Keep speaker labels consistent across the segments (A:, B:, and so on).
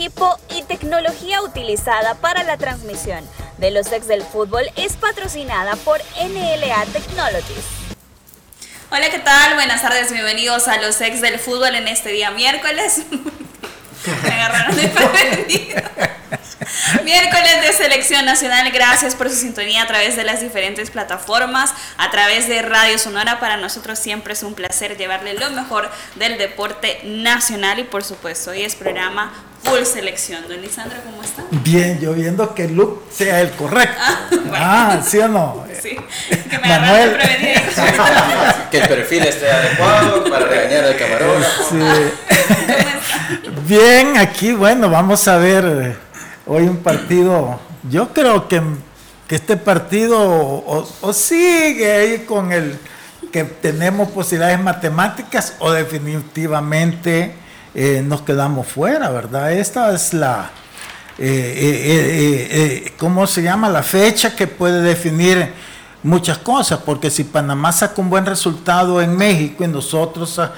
A: Y tecnología utilizada para la transmisión de los ex del fútbol es patrocinada por NLA Technologies.
B: Hola, ¿qué tal? Buenas tardes, bienvenidos a los ex del fútbol en este día miércoles. Me agarraron de Miércoles de Selección Nacional, gracias por su sintonía a través de las diferentes plataformas, a través de Radio Sonora. Para nosotros siempre es un placer llevarle lo mejor del deporte nacional y por supuesto hoy es programa Full Selección. Don Lisandro, ¿cómo está?
C: Bien, yo viendo que el look sea el correcto. Ah, ah ¿sí o no?
B: Sí, que me Manuel.
D: que el perfil esté adecuado para regañar al camarón.
C: Sí. Bien, aquí, bueno, vamos a ver hoy un partido, yo creo que, este partido o, sigue ahí con el que tenemos posibilidades matemáticas o definitivamente eh, nos quedamos fuera, ¿verdad? Esta es la, eh, eh, ¿cómo se llama? La fecha que puede definir muchas cosas, porque si Panamá saca un buen resultado en México y nosotros ah,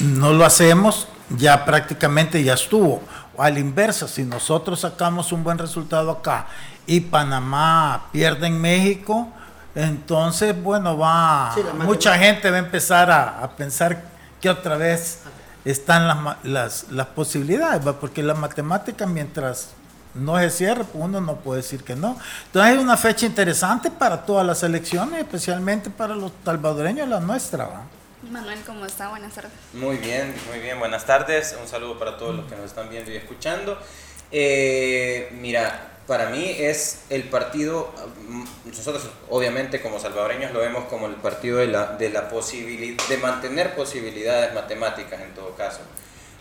C: no lo hacemos, ya prácticamente ya estuvo al inverso, si nosotros sacamos un buen resultado acá y Panamá pierde en México, entonces, bueno, va, mucha gente va a empezar a, pensar que otra vez están las, las, posibilidades, porque la matemática mientras no se cierre, pues uno no puede decir que no. Entonces es una fecha interesante para todas las elecciones, especialmente para los salvadoreños, la nuestra. ¿va?
B: Manuel, ¿cómo está? Buenas tardes.
D: Muy bien, muy bien, buenas tardes. Un saludo para todos los que nos están viendo y escuchando. Eh, mira, para mí es el partido, nosotros obviamente como salvadoreños lo vemos como el partido de la, de la de mantener posibilidades matemáticas en todo caso.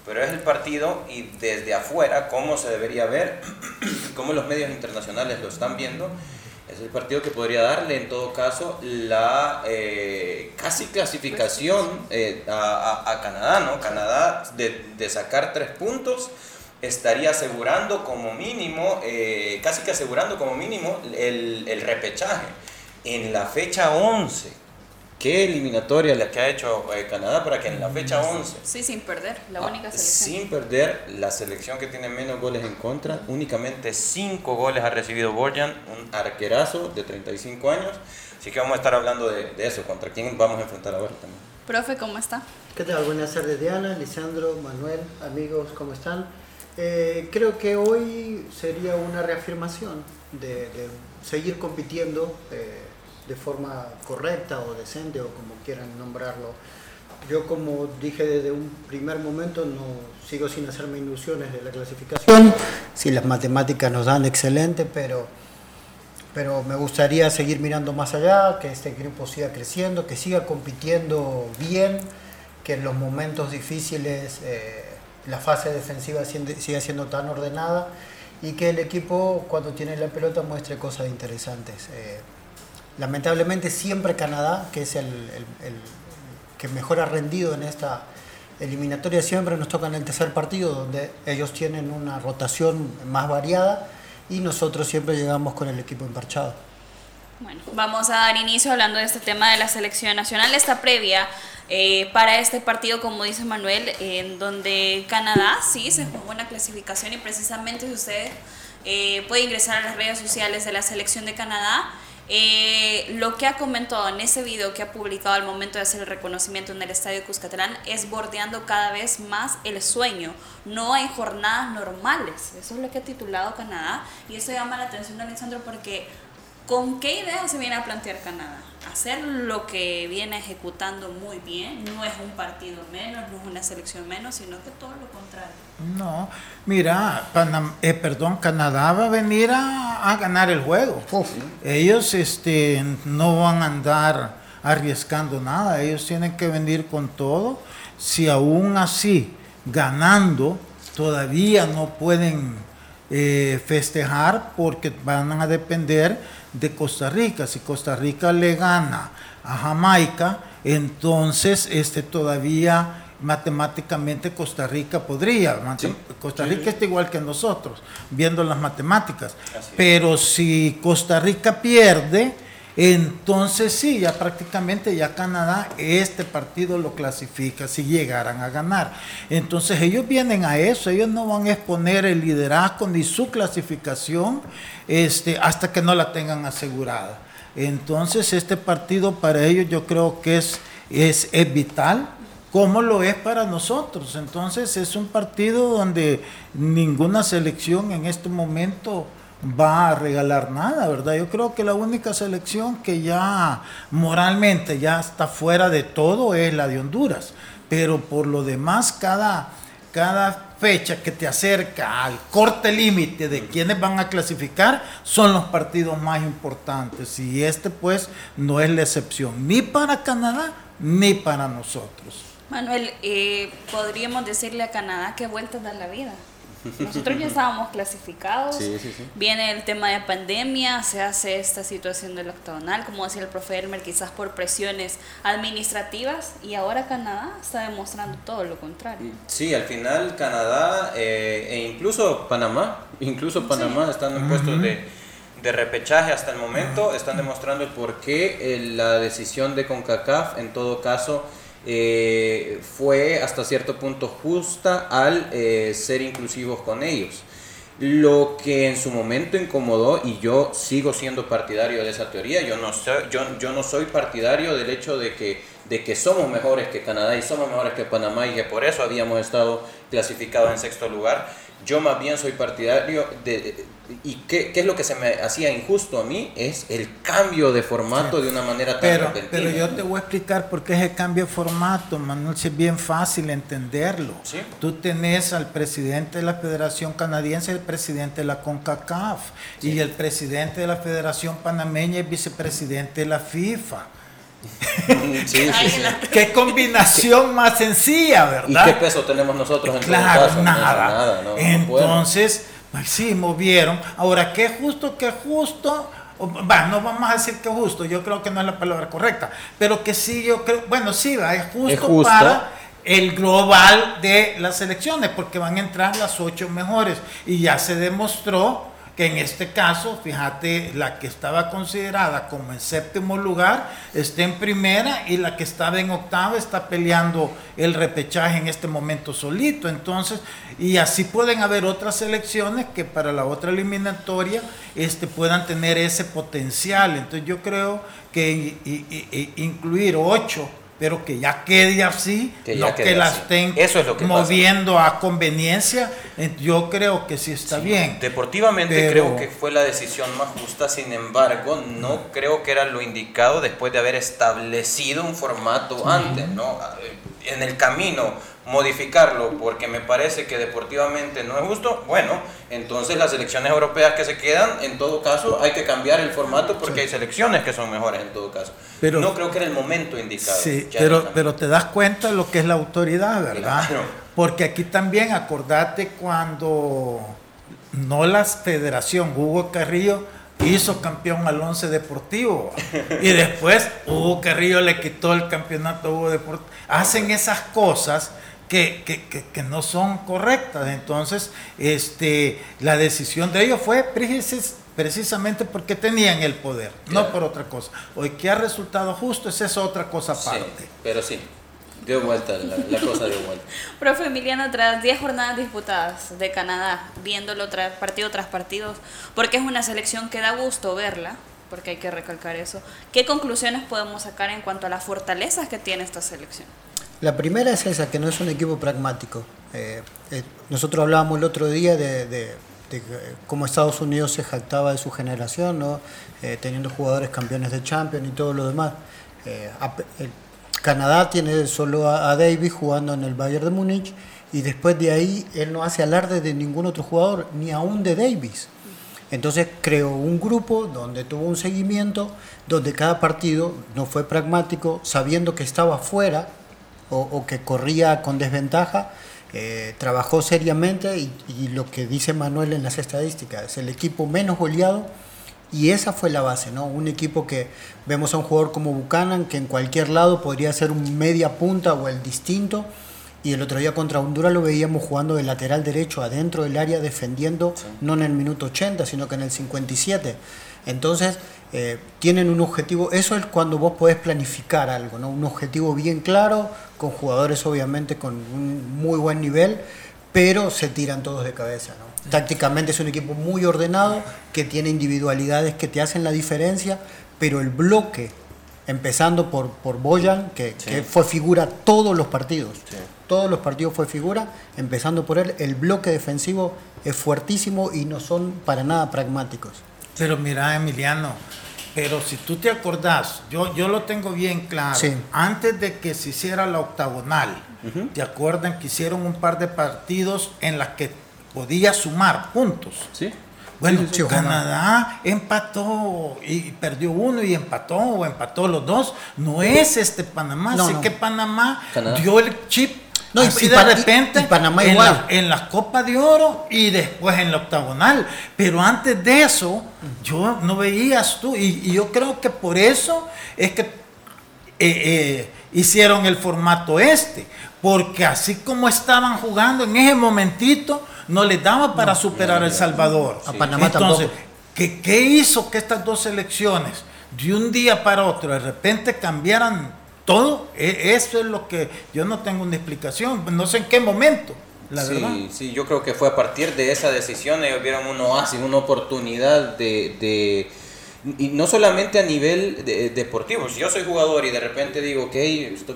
D: Pero es el partido y desde afuera, cómo se debería ver, cómo los medios internacionales lo están viendo, es el partido que podría darle en todo caso la eh, casi clasificación eh, a, Canadá, ¿no? Canadá de, sacar tres puntos estaría asegurando como mínimo, eh, casi que asegurando como mínimo el, el repechaje. En la fecha 11 qué eliminatoria la que ha hecho eh, Canadá para que en la fecha 11.
B: Sí, sin perder, la única ah, selección.
D: Sin perder, la selección que tiene menos goles en contra, únicamente 5 goles ha recibido Borjan, un arquerazo de 35 años. Así que vamos a estar hablando de, eso, contra quién vamos a enfrentar ahora también.
B: Profe, ¿cómo está?
E: ¿Qué tal? Buenas tardes Diana, Lisandro, Manuel, amigos, ¿cómo están? Eh, creo que hoy sería una reafirmación de, seguir compitiendo. Eh, de forma correcta o decente o como quieran nombrarlo. Yo como dije desde un primer momento no sigo sin hacerme ilusiones de la clasificación. Si las matemáticas nos dan excelente, pero pero me gustaría seguir mirando más allá, que este grupo siga creciendo, que siga compitiendo bien, que en los momentos difíciles eh, la fase defensiva siga siendo tan ordenada y que el equipo cuando tiene la pelota muestre cosas interesantes. Eh, lamentablemente siempre Canadá, que es el, que mejor ha rendido en esta eliminatoria, siempre nos toca en el tercer partido, donde ellos tienen una rotación más variada y nosotros siempre llegamos con el equipo emparchado.
B: Bueno, vamos a dar inicio hablando de este tema de la selección nacional, esta previa eh, para este partido, como dice Manuel, en donde Canadá sí se jugó una clasificación y precisamente si usted eh, puede ingresar a las redes sociales de la selección de Canadá, eh, lo que ha comentado en ese video que ha publicado al momento de hacer el reconocimiento en el estadio Cuscatlán es bordeando cada vez más el sueño. No hay jornadas normales. Eso es lo que ha titulado Canadá. Y eso llama la atención de Alexandro porque ¿con qué idea se viene a plantear Canadá? hacer lo que viene ejecutando muy bien, no es un partido menos, no es una selección menos, sino que todo lo contrario.
C: No, mira, eh, perdón, Canadá va a venir a, ganar el juego. Ellos este, no van a andar arriesgando nada, ellos tienen que venir con todo. Si aún así, ganando, todavía no pueden eh, festejar porque van a depender de Costa Rica. Si Costa Rica le gana a Jamaica, entonces este, todavía matemáticamente Costa Rica podría. Costa Rica está igual que nosotros, viendo las matemáticas. Pero si Costa Rica pierde, entonces sí, ya prácticamente ya Canadá este partido lo clasifica si llegaran a ganar. Entonces ellos vienen a eso, ellos no van a exponer el liderazgo ni su clasificación este, hasta que no la tengan asegurada. Entonces este partido para ellos yo creo que es, es, es vital como lo es para nosotros. Entonces es un partido donde ninguna selección en este momento va a regalar nada, ¿verdad? Yo creo que la única selección que ya moralmente ya está fuera de todo es la de Honduras, pero por lo demás cada, cada fecha que te acerca al corte límite de quienes van a clasificar son los partidos más importantes y este pues no es la excepción ni para Canadá ni para nosotros.
B: Manuel, eh, podríamos decirle a Canadá qué vueltas da la vida. Nosotros ya estábamos clasificados, viene el tema de pandemia, se hace esta situación del octagonal, como decía el profe Elmer, quizás por presiones administrativas, y ahora Canadá está demostrando todo lo contrario.
D: Sí, al final Canadá eh, e incluso Panamá, incluso Panamá están en puestos de, de, repechaje hasta el momento, están demostrando el por qué eh, la decisión de CONCACAF en todo caso eh, fue hasta cierto punto justa al eh, ser inclusivos con ellos. Lo que en su momento incomodó, y yo sigo siendo partidario de esa teoría, yo no soy, partidario del hecho de que, de que somos mejores que Canadá y somos mejores que Panamá y que por eso habíamos estado clasificados en sexto lugar. Yo más bien soy partidario de, ¿Y qué, qué, es lo que se me hacía injusto a mí? Es el cambio de formato de una manera tan
C: pero, Pero yo te voy a explicar por qué es el cambio de formato, Manuel, es bien fácil entenderlo. Tú tenés al presidente de la Federación Canadiense, el presidente de la CONCACAF, y el presidente de la Federación Panameña y vicepresidente de la FIFA. Sí, sí, Qué combinación más sencilla, ¿verdad?
D: ¿Y qué peso tenemos nosotros en
C: claro, caso? Nada. nada no, Entonces, Sí, movieron. Ahora, ¿qué justo? ¿Qué justo? No vamos a decir que justo, yo creo que no es la palabra correcta, pero que sí, yo creo, bueno, sí, va, es justo, para el global de las elecciones, porque van a entrar las ocho mejores. Y ya se demostró que en este caso, fíjate, la que estaba considerada como en séptimo lugar está en primera y la que estaba en octava está peleando el repechaje en este momento solito. Entonces, y así pueden haber otras elecciones que para la otra eliminatoria este, puedan tener ese potencial. Entonces yo creo que incluir ocho pero que ya quede así, no que las estén moviendo a conveniencia, yo creo que sí está bien.
D: Deportivamente creo que fue la decisión más justa, sin embargo, no creo que era lo indicado después de haber establecido un formato antes, ¿no? En el camino modificarlo porque me parece que deportivamente no es justo, bueno, entonces las elecciones europeas que se quedan, en todo caso hay que cambiar el formato porque hay selecciones que son mejores en todo caso. Pero, no creo que era el momento indicado.
C: Sí, pero, pero te das cuenta de lo que es la autoridad, ¿verdad? Porque aquí también acordate cuando no la federación, Hugo Carrillo hizo campeón al Once Deportivo y después Hugo Carrillo le quitó el campeonato a Hugo Deportivo. Hacen esas cosas que, que, que, no son correctas. Entonces, este, la decisión de ellos fue precisamente porque tenían el poder, no por otra cosa. Hoy que ha resultado justo, es esa otra cosa aparte.
D: pero sí, dio vuelta, la, cosa dio vuelta.
B: Profe Emiliano, tras 10 jornadas disputadas de Canadá, viéndolo tras, partido tras partido, porque es una selección que da gusto verla, porque hay que recalcar eso, ¿qué conclusiones podemos sacar en cuanto a las fortalezas que tiene esta selección?
E: La primera es esa, que no es un equipo pragmático. Eh, eh, nosotros hablábamos el otro día de, cómo Estados Unidos se jactaba de su generación, ¿no? Eh, teniendo jugadores campeones de Champions y todo lo demás. Canadá tiene solo a, Davis jugando en el Bayern de Múnich y después de ahí él no hace alarde de ningún otro jugador, ni aún de Davis. Entonces creó un grupo donde tuvo un seguimiento, donde cada partido no fue pragmático, sabiendo que estaba fuera o, que corría con desventaja, eh, trabajó seriamente y, y, lo que dice Manuel en las estadísticas, es el equipo menos goleado y esa fue la base, ¿no? Un equipo que vemos a un jugador como Buchanan que en cualquier lado podría ser un media punta o el distinto y el otro día contra Honduras lo veíamos jugando de lateral derecho adentro del área defendiendo no en el minuto 80 sino que en el 57. Entonces eh, tienen un objetivo, eso es cuando vos podés planificar algo, ¿no? Un objetivo bien claro, con jugadores obviamente con un muy buen nivel, pero se tiran todos de cabeza. ¿no? Tácticamente es un equipo muy ordenado, que tiene individualidades que te hacen la diferencia, pero el bloque, empezando por, por Boyan, que, que fue figura todos los partidos, todos los partidos fue figura, empezando por él, el bloque defensivo es fuertísimo y no son para nada pragmáticos.
C: Pero mira, Emiliano, pero si tú te acordás, yo, yo lo tengo bien claro, antes de que se hiciera la octagonal, ¿te acuerdan que hicieron un par de partidos en las que podía sumar puntos?
D: Sí.
C: Bueno, Canadá empató y perdió uno y empató o empató los dos. No es este Panamá, no, sé que Panamá dio el chip no, Así y, de repente
E: Panamá
C: en, La, en la Copa de Oro y después en la octagonal. Pero antes de eso, yo no veías tú. Y, yo creo que por eso es que eh, eh, hicieron el formato este. Porque así como estaban jugando en ese momentito, no les daba para superar a El Salvador.
E: A Panamá
C: Entonces, ¿qué, ¿qué hizo que estas dos selecciones de un día para otro de repente cambiaran todo, e, eso es lo que yo no tengo una explicación, no sé en qué momento. La
D: sí,
C: verdad.
D: sí, yo creo que fue a partir de esa decisión ellos vieron un oasis, una oportunidad de, de y no solamente a nivel deportivo, si yo soy jugador y de repente digo, ok,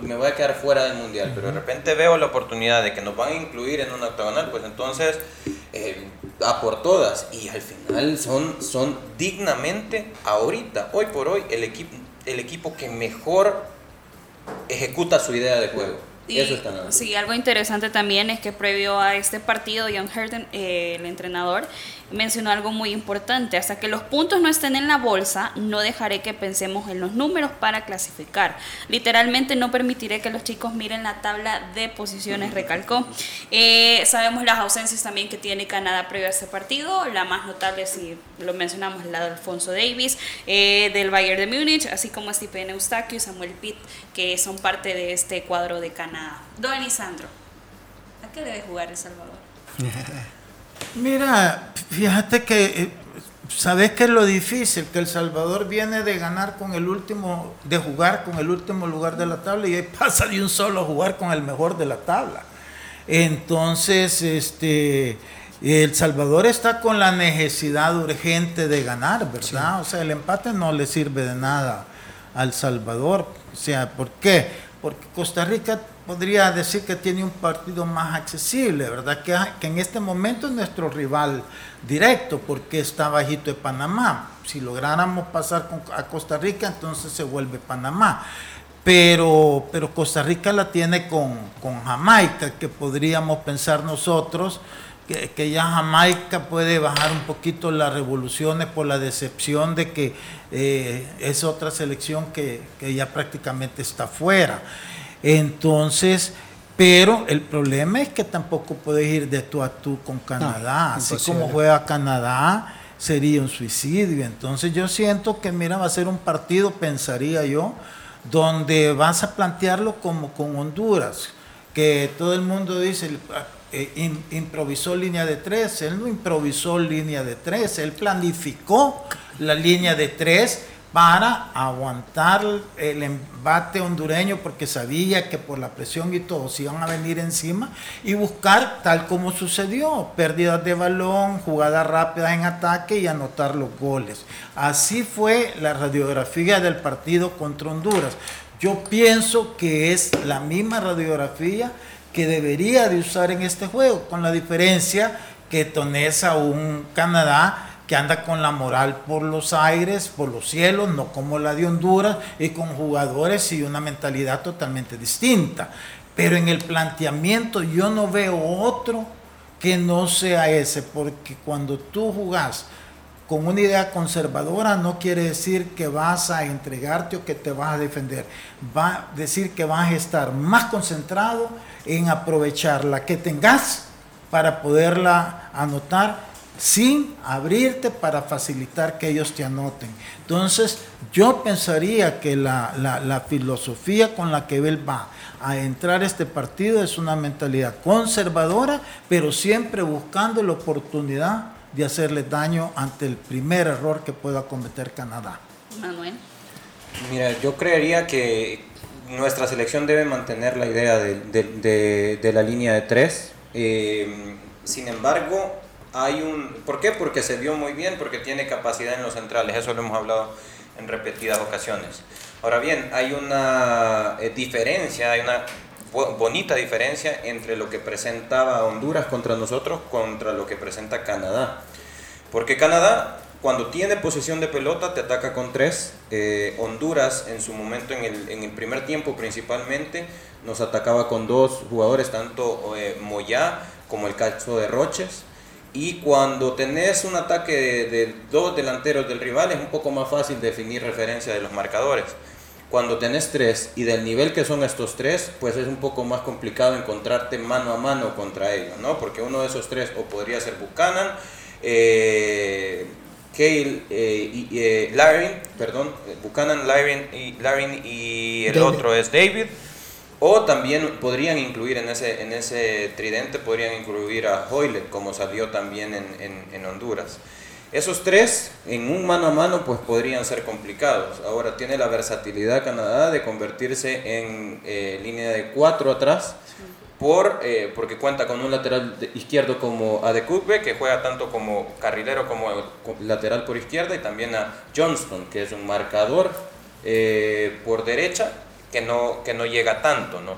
D: me voy a quedar fuera del mundial, pero de repente veo la oportunidad de que nos van a incluir en una octagonal, pues entonces eh, a por todas. Y al final son, son dignamente, ahorita, hoy por hoy, el equipo, el equipo que mejor ejecuta su idea de juego. Eso está
B: Sí, algo interesante también es que previo a este partido, John Herten, eh, el entrenador, mencionó algo muy importante. Hasta que los puntos no estén en la bolsa, no dejaré que pensemos en los números para clasificar. Literalmente no permitiré que los chicos miren la tabla de posiciones, recalcó. Eh, sabemos las ausencias también que tiene Canadá previo a este partido. La más notable, si lo mencionamos, la de Alfonso Davis, eh, del Bayern de Múnich, así como Stephen Eustaquio y Samuel Pitt, que son parte de este cuadro de Canadá. Don Lisandro, ¿a qué debe jugar El Salvador?
C: Mira, fíjate que, eh, ¿sabes qué es lo difícil? Que El Salvador viene de ganar con el último, de jugar con el último lugar de la tabla y ahí pasa de un solo a jugar con el mejor de la tabla. Entonces, este, El Salvador está con la necesidad urgente de ganar, ¿verdad? O sea, el empate no le sirve de nada al Salvador. O sea, ¿por qué? Porque Costa Rica podría decir que tiene un partido más accesible, ¿verdad? Que, que, en este momento es nuestro rival directo, porque está bajito de Panamá. Si lográramos pasar a Costa Rica, entonces se vuelve Panamá. Pero, pero Costa Rica la tiene con, con Jamaica, que podríamos pensar nosotros que, que, ya Jamaica puede bajar un poquito las revoluciones por la decepción de que eh, es otra selección que, que ya prácticamente está fuera. Entonces, pero el problema es que tampoco puedes ir de tú a tú con Canadá. Así como juega Canadá, sería un suicidio. Entonces yo siento que, mira, va a ser un partido, pensaría yo, donde vas a plantearlo como con Honduras, que todo el mundo dice, eh, improvisó línea de tres, él no improvisó línea de tres, él planificó la línea de tres para aguantar el embate hondureño porque sabía que por la presión y todo se iban a venir encima y buscar tal como sucedió, pérdidas de balón, jugadas rápidas en ataque y anotar los goles. Así fue la radiografía del partido contra Honduras. Yo pienso que es la misma radiografía que debería de usar en este juego, con la diferencia que Tonesa un Canadá que anda con la moral por los aires, por los cielos, no como la de Honduras, y con jugadores y una mentalidad totalmente distinta. Pero en el planteamiento yo no veo otro que no sea ese, porque cuando tú jugás con una idea conservadora no quiere decir que vas a entregarte o que te vas a defender. Va a decir que vas a estar más concentrado en aprovechar la que tengas para poderla anotar sin abrirte para facilitar que ellos te anoten. Entonces, yo pensaría que la, filosofía con la que él va a entrar a este partido es una mentalidad conservadora, pero siempre buscando la oportunidad de hacerle daño ante el primer error que pueda cometer Canadá.
B: Manuel.
D: Mira, yo creería que nuestra selección debe mantener la idea de, la línea de tres. Eh, sin embargo, hay un... ¿Por qué? Porque se vio muy bien, porque tiene capacidad en los centrales, eso lo hemos hablado en repetidas ocasiones. Ahora bien, hay una eh, diferencia, hay una bonita diferencia entre lo que presentaba Honduras contra nosotros contra lo que presenta Canadá. Porque Canadá, cuando tiene posesión de pelota, te ataca con tres. Eh, Honduras, en su momento, en el, en el, primer tiempo principalmente, nos atacaba con dos jugadores, tanto eh, Moyá como el caso de Roches. Y cuando tenés un ataque de, dos delanteros del rival es un poco más fácil definir referencia de los marcadores. Cuando tenés tres y del nivel que son estos tres, pues es un poco más complicado encontrarte mano a mano contra ellos, ¿no? Porque uno de esos tres o podría ser Buchanan, eh, Kale eh, y eh, Larin, perdón, Buchanan, Larin y, Larin y el otro es David. O también podrían incluir en ese, en ese tridente, podrían incluir a Hoyle, como salió también en, en, Honduras. Esos tres en un mano a mano pues podrían ser complicados. Ahora tiene la versatilidad Canadá de convertirse en eh, línea de cuatro atrás por, eh, porque cuenta con un lateral izquierdo como Adekutbe que juega tanto como carrilero como lateral por izquierda y también a Johnston que es un marcador eh, por derecha que no, que no llega tanto. ¿no?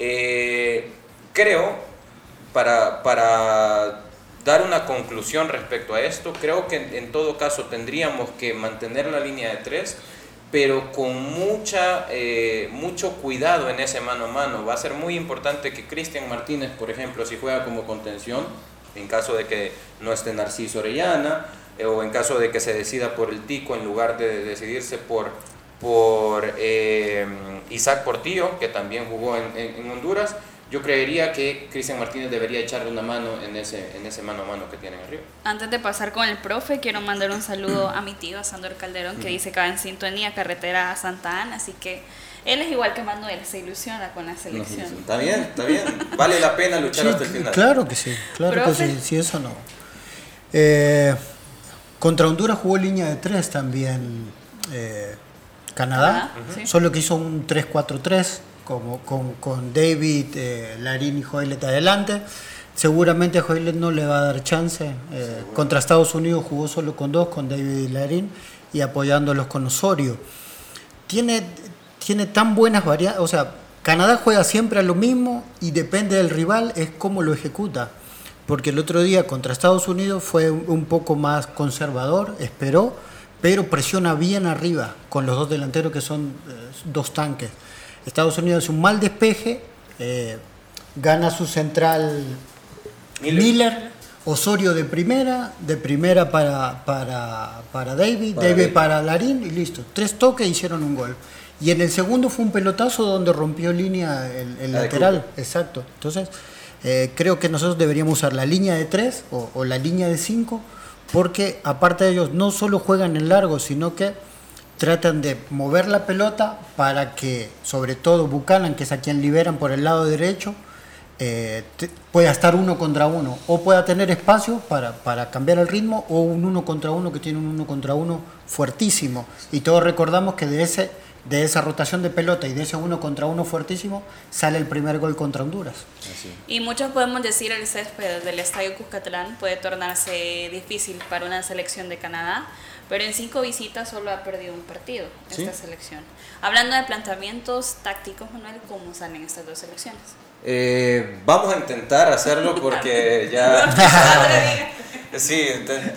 D: Eh, creo, para, para dar una conclusión respecto a esto, creo que en, todo caso tendríamos que mantener la línea de tres, pero con mucha, eh, mucho cuidado en ese mano a mano. Va a ser muy importante que Cristian Martínez, por ejemplo, si juega como contención, en caso de que no esté Narciso Orellana, eh, o en caso de que se decida por el Tico en lugar de decidirse por por eh, Isaac Portillo, que también jugó en, Honduras, yo creería que Cristian Martínez debería echarle una mano en ese, en ese mano a mano que tienen arriba.
B: Antes de pasar con el profe, quiero mandar un saludo a mi tío, a Sandor Calderón, que dice que va en sintonía carretera a Santa Ana, así que él es igual que Manuel, se ilusiona con la selección.
D: está bien, está bien. Vale la pena luchar hasta el final.
E: Claro que sí, claro que sí, si eso no. Eh, contra Honduras jugó línea de tres también. Eh, Canadá, solo que hizo un 3-4-3 como, con, David, eh, Larín y Hoylet adelante. Seguramente Hoylet no le va a dar chance. Eh, contra Estados Unidos jugó solo con dos, con David y Larín, y apoyándolos con Osorio. Tiene, tiene tan buenas variantes, o sea, Canadá juega siempre a lo mismo y depende del rival, es cómo lo ejecuta. Porque el otro día contra Estados Unidos fue un poco más conservador, esperó pero presiona bien arriba con los dos delanteros que son eh, dos tanques. Estados Unidos hace un mal despeje, eh, gana su central Miller. Osorio de primera, de primera para, para, para David, David para Larín y listo. Tres toques hicieron un gol. Y en el segundo fue un pelotazo donde rompió línea el, lateral. Exacto. Entonces, eh, creo que nosotros deberíamos usar la línea de tres o, o la línea de cinco porque aparte de ellos no solo juegan en largo, sino que tratan de mover la pelota para que, sobre todo Buchanan, que es a quien liberan por el lado derecho, eh, pueda estar uno contra uno o pueda tener espacio para, para, cambiar el ritmo o un uno contra uno que tiene un uno contra uno fuertísimo. Y todos recordamos que de ese de esa rotación de pelota y de ese uno contra uno fuertísimo, sale el primer gol contra Honduras.
B: Y muchos podemos decir el césped del Estadio Cuscatlán puede tornarse difícil para una selección de Canadá, pero en cinco visitas solo ha perdido un partido esta selección. Hablando de planteamientos tácticos, Manuel, ¿cómo salen estas dos selecciones?
D: Eh, vamos a intentar hacerlo porque ya... Sí,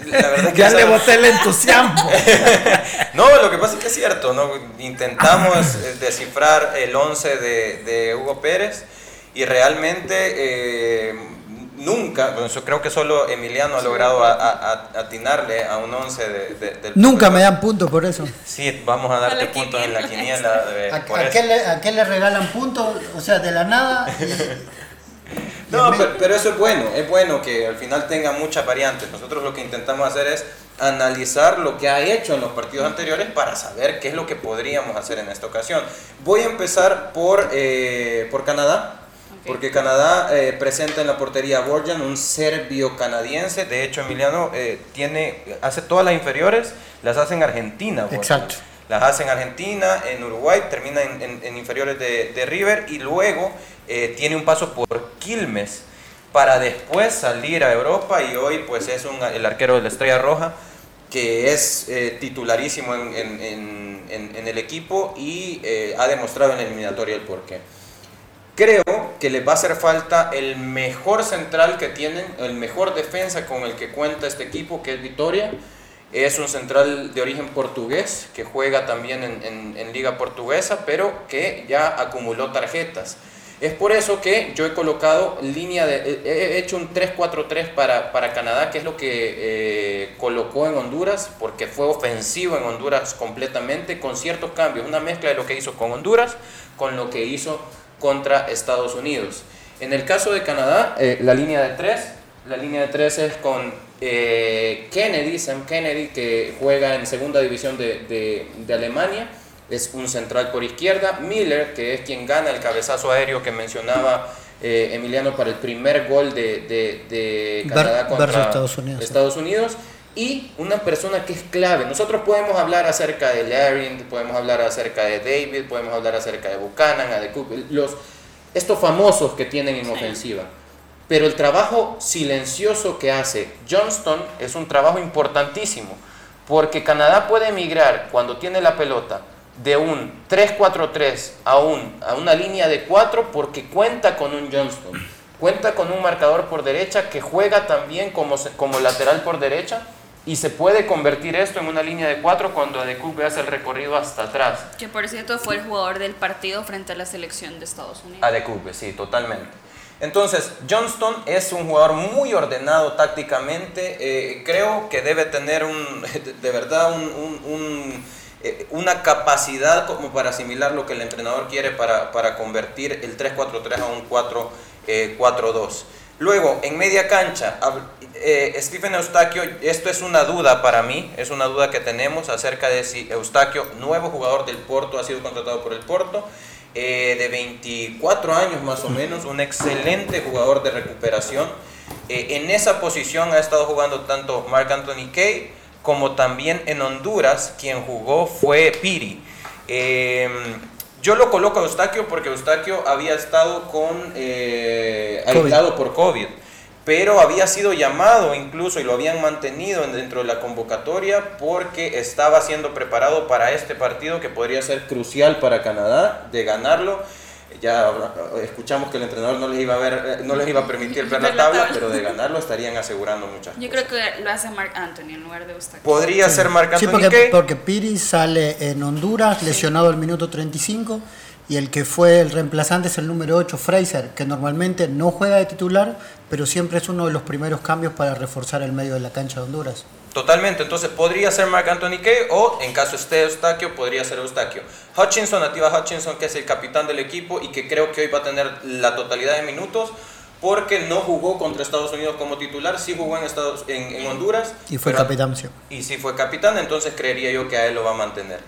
D: la verdad que...
C: ya le boté el entusiasmo.
D: no, lo que pasa es que es cierto, ¿no? Intentamos eh, descifrar el 11 de, de Hugo Pérez y realmente eh, nunca, yo creo que solo Emiliano ha logrado atinarle a un 11 de,
E: del Nunca me dan puntos por eso.
D: Sí, vamos a darte puntos en la quiniela.
E: ¿A, qué le, ¿A, qué le, regalan puntos? O sea, de la nada.
D: no, pero, eso es bueno, es bueno que al final tenga muchas variantes. Nosotros lo que intentamos hacer es analizar lo que ha hecho en los partidos anteriores para saber qué es lo que podríamos hacer en esta ocasión. Voy a empezar por, eh, por Canadá. Porque Canadá eh, presenta en la portería a Borjan, un serbio canadiense. De hecho, Emiliano eh, tiene, hace todas las inferiores, las hace en Argentina.
E: Exacto.
D: Las hace en Argentina, en Uruguay, termina en, inferiores de, de, River y luego eh, tiene un paso por Quilmes para después salir a Europa y hoy pues es un, el arquero de la Estrella Roja que es titularísimo en, en, el equipo y ha demostrado en la eliminatoria el porqué. Creo que les va a hacer falta el mejor central que tienen, el mejor defensa con el que cuenta este equipo, que es Vitoria. Es un central de origen portugués que juega también en, Liga Portuguesa, pero que ya acumuló tarjetas. Es por eso que yo he colocado línea de. He hecho un 3-4-3 para, para Canadá, que es lo que eh, colocó en Honduras, porque fue ofensivo en Honduras completamente, con ciertos cambios. Una mezcla de lo que hizo con Honduras con lo que hizo contra Estados Unidos. En el caso de Canadá, eh, la línea de tres, la línea de tres es con eh, Kennedy, Sam Kennedy, que juega en segunda división de, de, Alemania, es un central por izquierda, Miller, que es quien gana el cabezazo aéreo que mencionaba eh, Emiliano para el primer gol de, de Canadá contra
E: Estados Unidos.
D: Estados Unidos y una persona que es clave. Nosotros podemos hablar acerca de Larry, podemos hablar acerca de David, podemos hablar acerca de Buchanan, de Cook, los, estos famosos que tienen en ofensiva. Pero el trabajo silencioso que hace Johnston es un trabajo importantísimo, porque Canadá puede emigrar cuando tiene la pelota de un 3-4-3 a, un, a una línea de 4 porque cuenta con un Johnston, cuenta con un marcador por derecha que juega también como, como lateral por derecha y se puede convertir esto en una línea de cuatro cuando Adecupe hace el recorrido hasta atrás.
B: Que por cierto fue el jugador del partido frente a la selección de Estados Unidos.
D: Adecupe, sí, totalmente. Entonces, Johnston es un jugador muy ordenado tácticamente. Eh, creo que debe tener un, de verdad un, eh, una capacidad como para asimilar lo que el entrenador quiere para, para convertir el 3-4-3 a un 4-4-2. Eh, Luego, en media cancha, eh, Stephen Eustaquio, esto es una duda para mí, es una duda que tenemos acerca de si Eustaquio, nuevo jugador del Porto, ha sido contratado por el Porto, eh, de 24 años más o menos, un excelente jugador de recuperación. Eh, en esa posición ha estado jugando tanto Mark Anthony Kay como también en Honduras, quien jugó fue Piri. Yo lo coloco a Eustaquio porque Eustaquio había estado con eh, aislado por COVID, pero había sido llamado incluso y lo habían mantenido dentro de la convocatoria porque estaba siendo preparado para este partido que podría ser crucial para Canadá de ganarlo. Ya escuchamos que el entrenador no les iba a ver, no les iba a permitir ver la tabla, pero de ganarlo estarían asegurando muchas
B: Yo creo que lo hace Mark Anthony en lugar de usted.
D: Podría ser Mark Anthony.
E: Sí, porque, porque Piri sale en Honduras lesionado al minuto 35 y el que fue el reemplazante es el número 8, Fraser, que normalmente no juega de titular, pero siempre es uno de los primeros cambios para reforzar el medio de la cancha de Honduras.
D: Totalmente, entonces podría ser Mark Anthony Kay o en caso esté Eustaquio, podría ser Eustaquio. Hutchinson, Nativa Hutchinson, que es el capitán del equipo y que creo que hoy va a tener la totalidad de minutos porque no jugó contra Estados Unidos como titular, sí jugó en, Estados, en, Honduras.
E: Y fue capitán, sí.
D: Y sí fue capitán, entonces creería yo que a él lo va a mantener.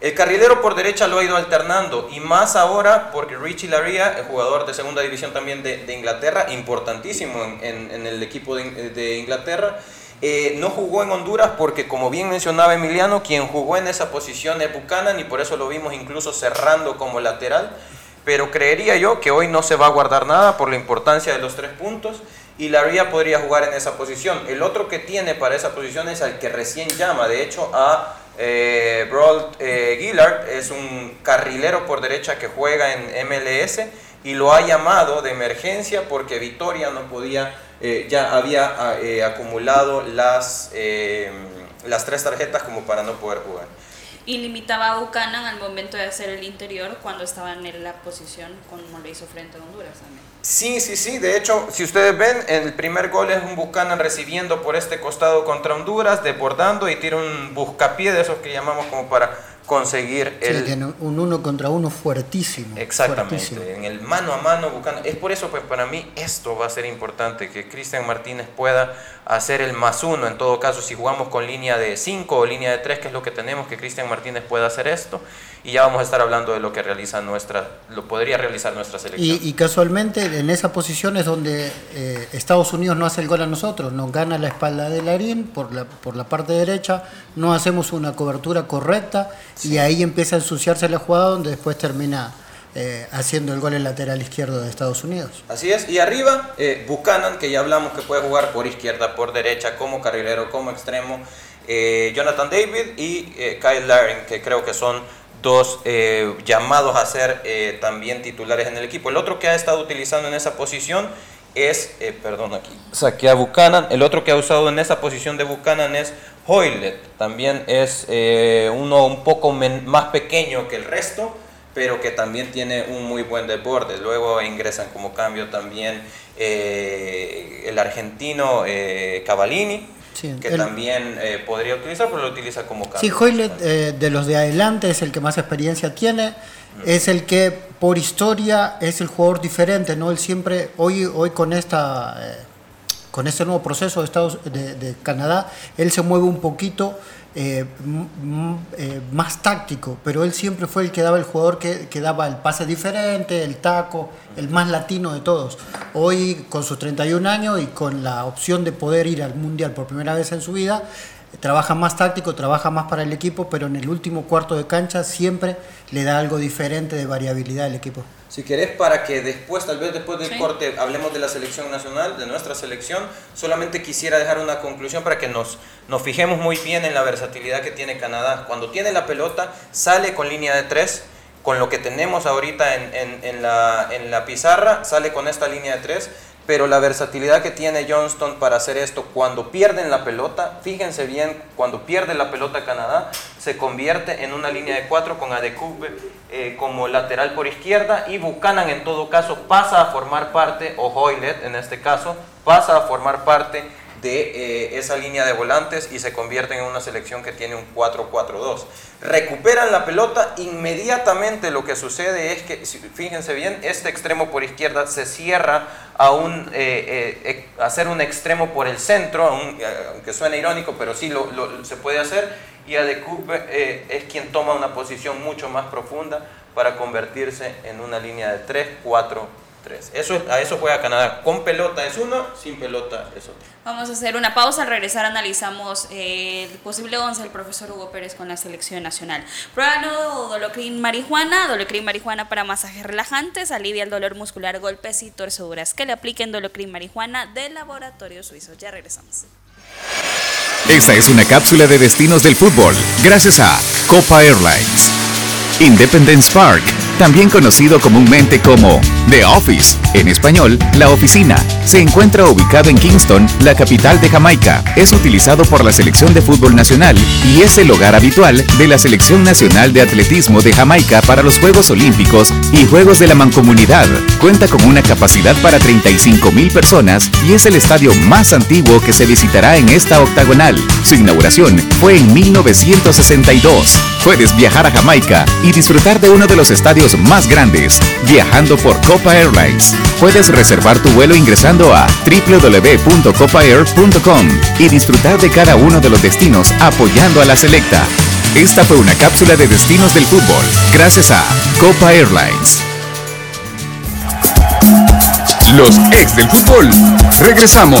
D: El carrilero por derecha lo ha ido alternando y más ahora porque Richie Laria, el jugador de segunda división también de, Inglaterra, importantísimo en, el equipo de Inglaterra, eh, no jugó en Honduras porque, como bien mencionaba Emiliano, quien jugó en esa posición es Buchanan y por eso lo vimos incluso cerrando como lateral. Pero creería yo que hoy no se va a guardar nada por la importancia de los tres puntos y Laria podría jugar en esa posición. El otro que tiene para esa posición es al que recién llama, de hecho, a eh, Broad eh, Gillard, es un carrilero por derecha que juega en MLS y lo ha llamado de emergencia porque Vitoria no podía eh, ya había ah, eh, acumulado las, eh, las tres tarjetas como para no poder jugar.
B: y limitaba a Buchanan al momento de hacer el interior cuando estaba en la posición como lo hizo frente a Honduras también.
D: Sí, sí, sí. De hecho, si ustedes ven, el primer gol es un Buchanan recibiendo por este costado contra Honduras, desbordando y tira un buscapié de esos que llamamos como para conseguir
E: el... un uno contra uno fuertísimo.
D: Exactamente, en el mano a mano buscando. Es por eso, pues para mí esto va a ser importante, que Cristian Martínez pueda hacer el más uno, en todo caso, si jugamos con línea de 5 o línea de 3, que es lo que tenemos, que Cristian Martínez pueda hacer esto, y ya vamos a estar hablando de lo que realiza nuestra, lo podría realizar nuestra selección.
E: Y, casualmente en esa posición es donde eh, Estados Unidos no hace el gol a nosotros, nos gana la espalda de Larín por la, por la parte derecha, no hacemos una cobertura correcta y ahí empieza a ensuciarse la jugada donde después termina eh, haciendo el gol en lateral izquierdo de Estados Unidos.
D: Así es, y arriba eh, Buchanan, que ya hablamos que puede jugar por izquierda, por derecha, como carrilero, como extremo, eh, Jonathan David y Kyle Laring, que creo que son dos llamados a ser también titulares en el equipo. El otro que ha estado utilizando en esa posición es, perdón aquí, saqué a Buchanan, el otro que ha usado en esa posición de Buchanan es Hoylet, también es uno un poco más pequeño que el resto, pero que también tiene un muy buen deporte. Luego ingresan como cambio también eh, el argentino eh, Cavallini, que también eh, podría utilizar, pero lo utiliza como cambio.
E: Sí, Hoylet de los de adelante es el que más experiencia tiene, es el que por historia es el jugador diferente, ¿no? Él siempre, hoy, hoy con esta... con este nuevo proceso de, Estados, de Canadá, él se mueve un poquito eh, eh, más táctico, pero él siempre fue el que daba el jugador que, que, daba el pase diferente, el taco, el más latino de todos. Hoy, con sus 31 años y con la opción de poder ir al Mundial por primera vez en su vida, trabaja más táctico, trabaja más para el equipo, pero en el último cuarto de cancha siempre le da algo diferente de variabilidad al equipo.
D: Si querés, para que después, tal vez después del corte, hablemos de la selección nacional, de nuestra selección, solamente quisiera dejar una conclusión para que nos, nos fijemos muy bien en la versatilidad que tiene Canadá. Cuando tiene la pelota, sale con línea de tres, con lo que tenemos ahorita en, en, en, la, en la pizarra, sale con esta línea de tres, pero la versatilidad que tiene Johnston para hacer esto cuando pierden la pelota, fíjense bien, cuando pierde la pelota Canadá, se convierte en una línea de cuatro con Adekube eh, como lateral por izquierda y Buchanan en todo caso pasa a formar parte, o Hoylet en este caso, pasa a formar parte de eh, esa línea de volantes y se convierten en una selección que tiene un 4-4-2. Recuperan la pelota, inmediatamente lo que sucede es que, fíjense bien, este extremo por izquierda se cierra a, un, eh, eh, hacer un extremo por el centro, aunque suene irónico, pero sí lo, se puede hacer, y Adekube es quien toma una posición mucho más profunda para convertirse en una línea de 3, 4, eso, a eso juega Canadá. Con pelota es uno, sin pelota es otro.
B: Vamos a hacer una pausa. Al regresar analizamos eh, el posible 11 del profesor Hugo Pérez con la selección nacional. Prueba Dolocrin marihuana. Dolocrin marihuana para masajes relajantes. Alivia el dolor muscular, golpes y torceduras. Que le apliquen Dolocrin marihuana del laboratorio suizo. Ya regresamos.
F: Esta es una cápsula de destinos del fútbol. Gracias a Copa Airlines. Independence Park también conocido comúnmente como The Office, en español, la oficina, se encuentra ubicado en Kingston, la capital de Jamaica. Es utilizado por la selección de fútbol nacional y es el hogar habitual de la selección nacional de atletismo de Jamaica para los Juegos Olímpicos y Juegos de la Mancomunidad. Cuenta con una capacidad para 35 mil personas y es el estadio más antiguo que se visitará en esta octagonal. Su inauguración fue en 1962. Puedes viajar a Jamaica y disfrutar de uno de los estadios más grandes, viajando por Copa Airlines. Puedes reservar tu vuelo ingresando a www.copaair.com y disfrutar de cada uno de los destinos apoyando a la selecta. Esta fue una cápsula de destinos del fútbol, gracias a Copa Airlines. Los ex del fútbol. Regresamos.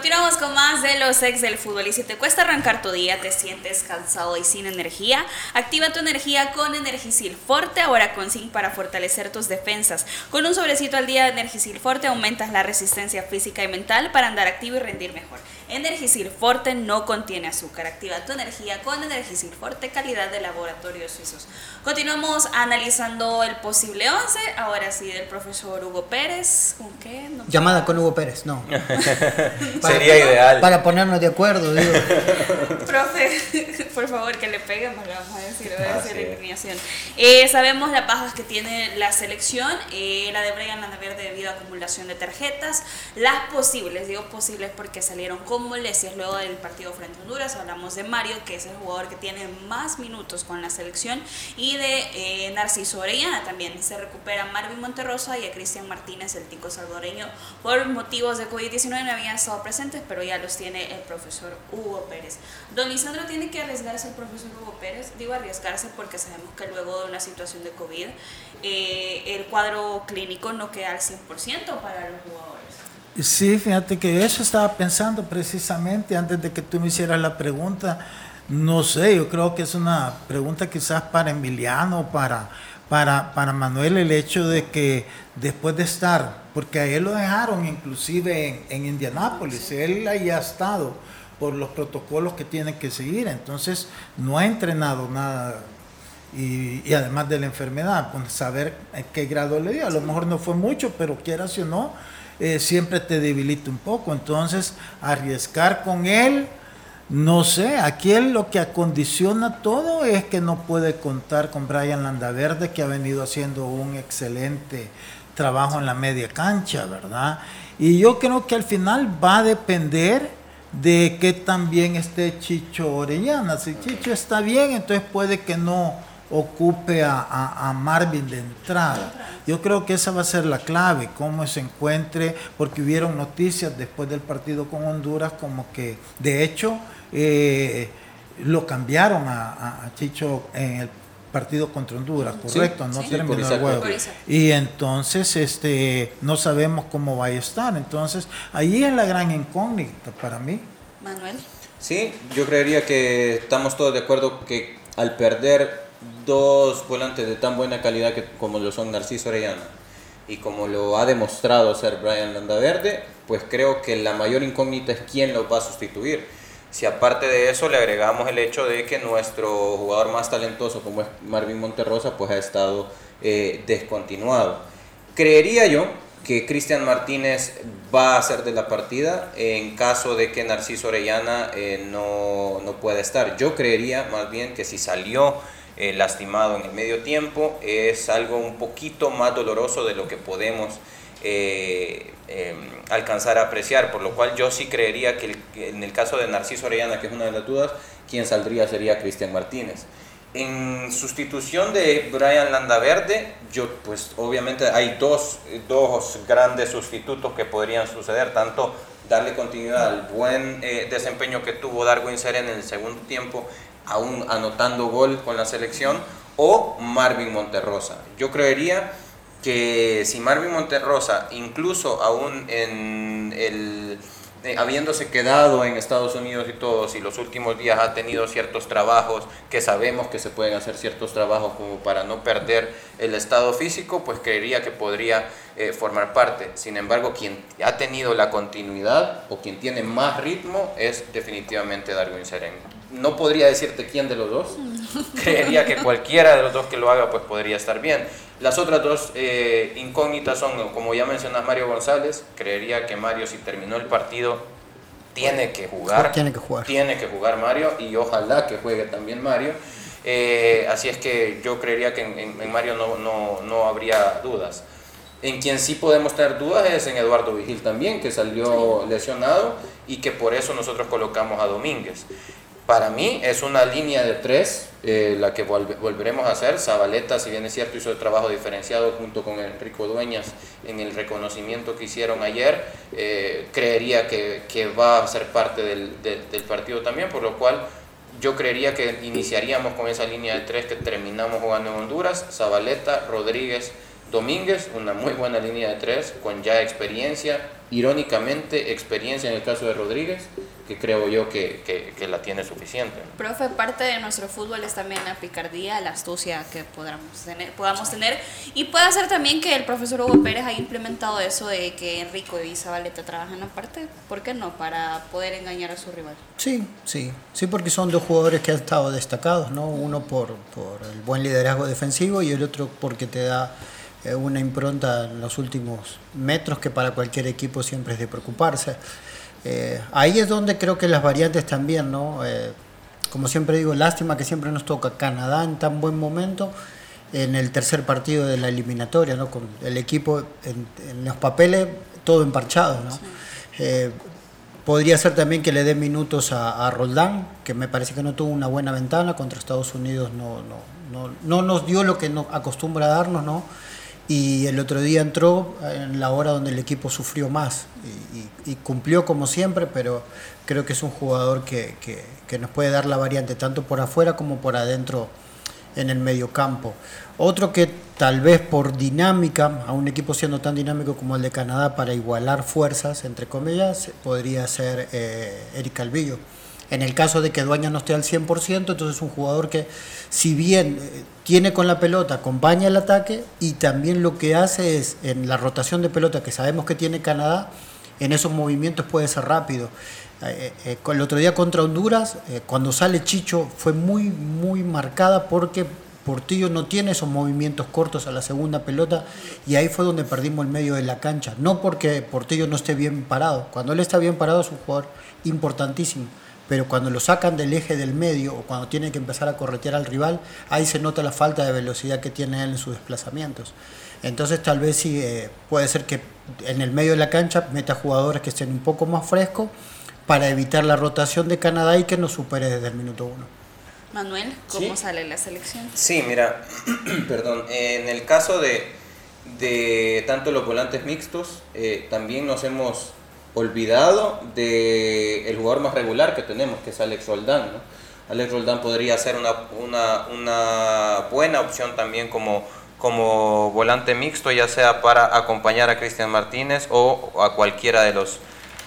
B: Continuamos con más de los ex del fútbol y si te cuesta arrancar tu día, te sientes cansado y sin energía, activa tu energía con Energisil Forte, ahora con zinc para fortalecer tus defensas. Con un sobrecito al día de Energisil Forte aumentas la resistencia física y mental para andar activo y rendir mejor. Energisil Forte no contiene azúcar, activa tu energía con Energisil Forte, calidad de laboratorios suizos. Continuamos analizando el posible 11, ahora sí del profesor Hugo Pérez. ¿Con qué? No.
E: Llamada con Hugo Pérez, no.
D: Sería ideal.
E: Para ponernos de acuerdo, digo.
B: Profe, por favor, que le peguemos, le vamos a decir, voy a decir alineación. Eh, sabemos las bajas que tiene la selección, eh, la de Brian Landaverde debido a acumulación de tarjetas, las posibles, digo posibles porque salieron con molestias luego del partido frente a Honduras, hablamos de Mario, que es el jugador que tiene más minutos con la selección, y de eh, Narciso Orellana también, se recupera Marvin Monterrosa y a Cristian Martínez, el tico salvadoreño, por motivos de COVID-19 no habían estado presentes, pero ya los tiene el profesor Hugo Pérez. Don Lisandro tiene que arriesgarse el profesor Hugo Pérez, digo arriesgarse porque sabemos que luego de una situación de COVID eh, el cuadro clínico no queda al 100% para los jugadores.
C: Sí, fíjate que eso estaba pensando precisamente antes de que tú me hicieras la pregunta. No sé, yo creo que es una pregunta quizás para Emiliano, para, para, para Manuel, el hecho de que después de estar, porque a él lo dejaron inclusive en, en Indianápolis, él ahí ha estado por los protocolos que tienen que seguir, entonces no ha entrenado nada y, y además de la enfermedad, pues saber en qué grado le dio. A lo mejor no fue mucho, pero quieras o no, eh, siempre te debilita un poco. Entonces, arriesgar con él, no sé, aquí él lo que acondiciona todo es que no puede contar con Brian Landaverde, que ha venido haciendo un excelente trabajo en la media cancha, ¿verdad? Y yo creo que al final va a depender de que también esté Chicho Orellana. Si Chicho está bien, entonces puede que no ocupe a, a- a Marvin de entrada. Yo creo que esa va a ser la clave, cómo se encuentre, porque hubieron noticias después del partido con Honduras, como que de hecho eh, lo cambiaron a, a- Chicho en el partido contra Honduras, correcto, no
B: sí.
C: terminó el juego. Y entonces este no sabemos cómo va a estar. Entonces, ahí es la gran incógnita para mí.
B: Manuel.
D: Sí, yo creería que estamos todos de acuerdo que al perder dos volantes de tan buena calidad como lo son Narciso Orellana y como lo ha demostrado ser Brian Landaverde, pues creo que la mayor incógnita es quién lo va a sustituir. Si aparte de eso le agregamos el hecho de que nuestro jugador más talentoso como es Marvin Monterrosa pues ha estado eh, descontinuado. Creería yo que Cristian Martínez va a ser de la partida en caso de que Narciso Orellana eh, no, no pueda estar. Yo creería más bien que si salió eh, lastimado en el medio tiempo es algo un poquito más doloroso de lo que podemos eh, eh, alcanzar a apreciar, por lo cual yo sí creería que, en el caso de Narciso Orellana, que es una de las dudas, quien saldría sería Cristian Martínez. En sustitución de Brian Landaverde, yo pues obviamente hay dos, dos grandes sustitutos que podrían suceder, tanto darle continuidad al buen eh, desempeño que tuvo Darwin Seren en el segundo tiempo, aún anotando gol con la selección, o Marvin Monterrosa. Yo creería que si Marvin Monterrosa, incluso aún en el eh, habiéndose quedado en Estados Unidos y todo, si los últimos días ha tenido ciertos trabajos, que sabemos que se pueden hacer ciertos trabajos como para no perder el estado físico, pues creería que podría eh, formar parte. Sin embargo, quien ha tenido la continuidad o quien tiene más ritmo es definitivamente Darwin Seren. No podría decirte quién de los dos, creería que cualquiera de los dos que lo haga pues podría estar bien. Las otras dos eh, incógnitas son, como ya mencionas, Mario González. Creería que Mario, si terminó el partido, tiene que jugar.
E: Tiene que jugar.
D: Tiene que jugar Mario y ojalá que juegue también Mario. Eh, así es que yo creería que en, Mario no, no, no, habría dudas. En quien sí podemos tener dudas es en Eduardo Vigil también, que salió lesionado y que por eso nosotros colocamos a Domínguez. Para mí es una línea de tres, eh, la que volveremos a hacer. Zabaleta, si bien es cierto, hizo el trabajo diferenciado junto con Enrico Dueñas en el reconocimiento que hicieron ayer. Eh, creería que, que, va a ser parte del, del, partido también, por lo cual yo creería que iniciaríamos con esa línea de tres que terminamos jugando en Honduras. Zabaleta, Rodríguez, Domínguez, una muy buena línea de tres con ya experiencia, irónicamente experiencia en el caso de Rodríguez que creo yo que, que, la tiene suficiente.
B: Profe, parte de nuestro fútbol es también la picardía, la astucia que podamos tener, podamos tener. Y puede ser también que el profesor Hugo Pérez haya implementado eso de que Enrico y Zabaleta trabajan aparte. ¿Por qué no? Para poder engañar a su rival.
E: Sí, sí. Sí, porque son dos jugadores que han estado destacados, ¿no? Uno por, por el buen liderazgo defensivo y el otro porque te da una impronta en los últimos metros que para cualquier equipo siempre es de preocuparse. Eh, ahí es donde creo que las variantes también, ¿no? Eh, como siempre digo, lástima que siempre nos toca Canadá en tan buen momento en el tercer partido de la eliminatoria, ¿no? Con el equipo en, los papeles todo emparchado, ¿no? Eh, podría ser también que le dé minutos a, Roldán, que me parece que no tuvo una buena ventana contra Estados Unidos, no, no, no, no nos dio lo que nos acostumbra a darnos, ¿no? Y el otro día entró en la hora donde el equipo sufrió más y, cumplió como siempre, pero creo que es un jugador que, que, nos puede dar la variante tanto por afuera como por adentro en el medio campo. Otro que tal vez por dinámica, a un equipo siendo tan dinámico como el de Canadá para igualar fuerzas, entre comillas, podría ser eh, Eric Calvillo en el caso de que Dueña no esté al 100%, entonces es un jugador que, si bien eh, tiene con la pelota, acompaña el ataque y también lo que hace es, en la rotación de pelota que sabemos que tiene Canadá, en esos movimientos puede ser rápido. Eh, eh, el otro día contra Honduras, cuando sale Chicho, fue muy, muy marcada porque Portillo no tiene esos movimientos cortos a la segunda pelota y ahí fue donde perdimos el medio de la cancha. No porque Portillo no esté bien parado. Cuando él está bien parado es un jugador importantísimo pero cuando lo sacan del eje del medio o cuando tiene que empezar a corretear al rival, ahí se nota la falta de velocidad que tiene él en sus desplazamientos. Entonces tal vez sí eh, puede ser que en el medio de la cancha meta jugadores que estén un poco más frescos para evitar la rotación de Canadá y que no supere desde el minuto uno.
B: Manuel, ¿cómo sale la selección?
D: Sí, mira, perdón, en el caso de, de tanto los volantes mixtos, eh, también nos hemos olvidado del el jugador más regular que tenemos, que es Alex Roldán. ¿no? Alex Roldán podría ser una, una, una, buena opción también como, como volante mixto, ya sea para acompañar a Cristian Martínez o a cualquiera de los,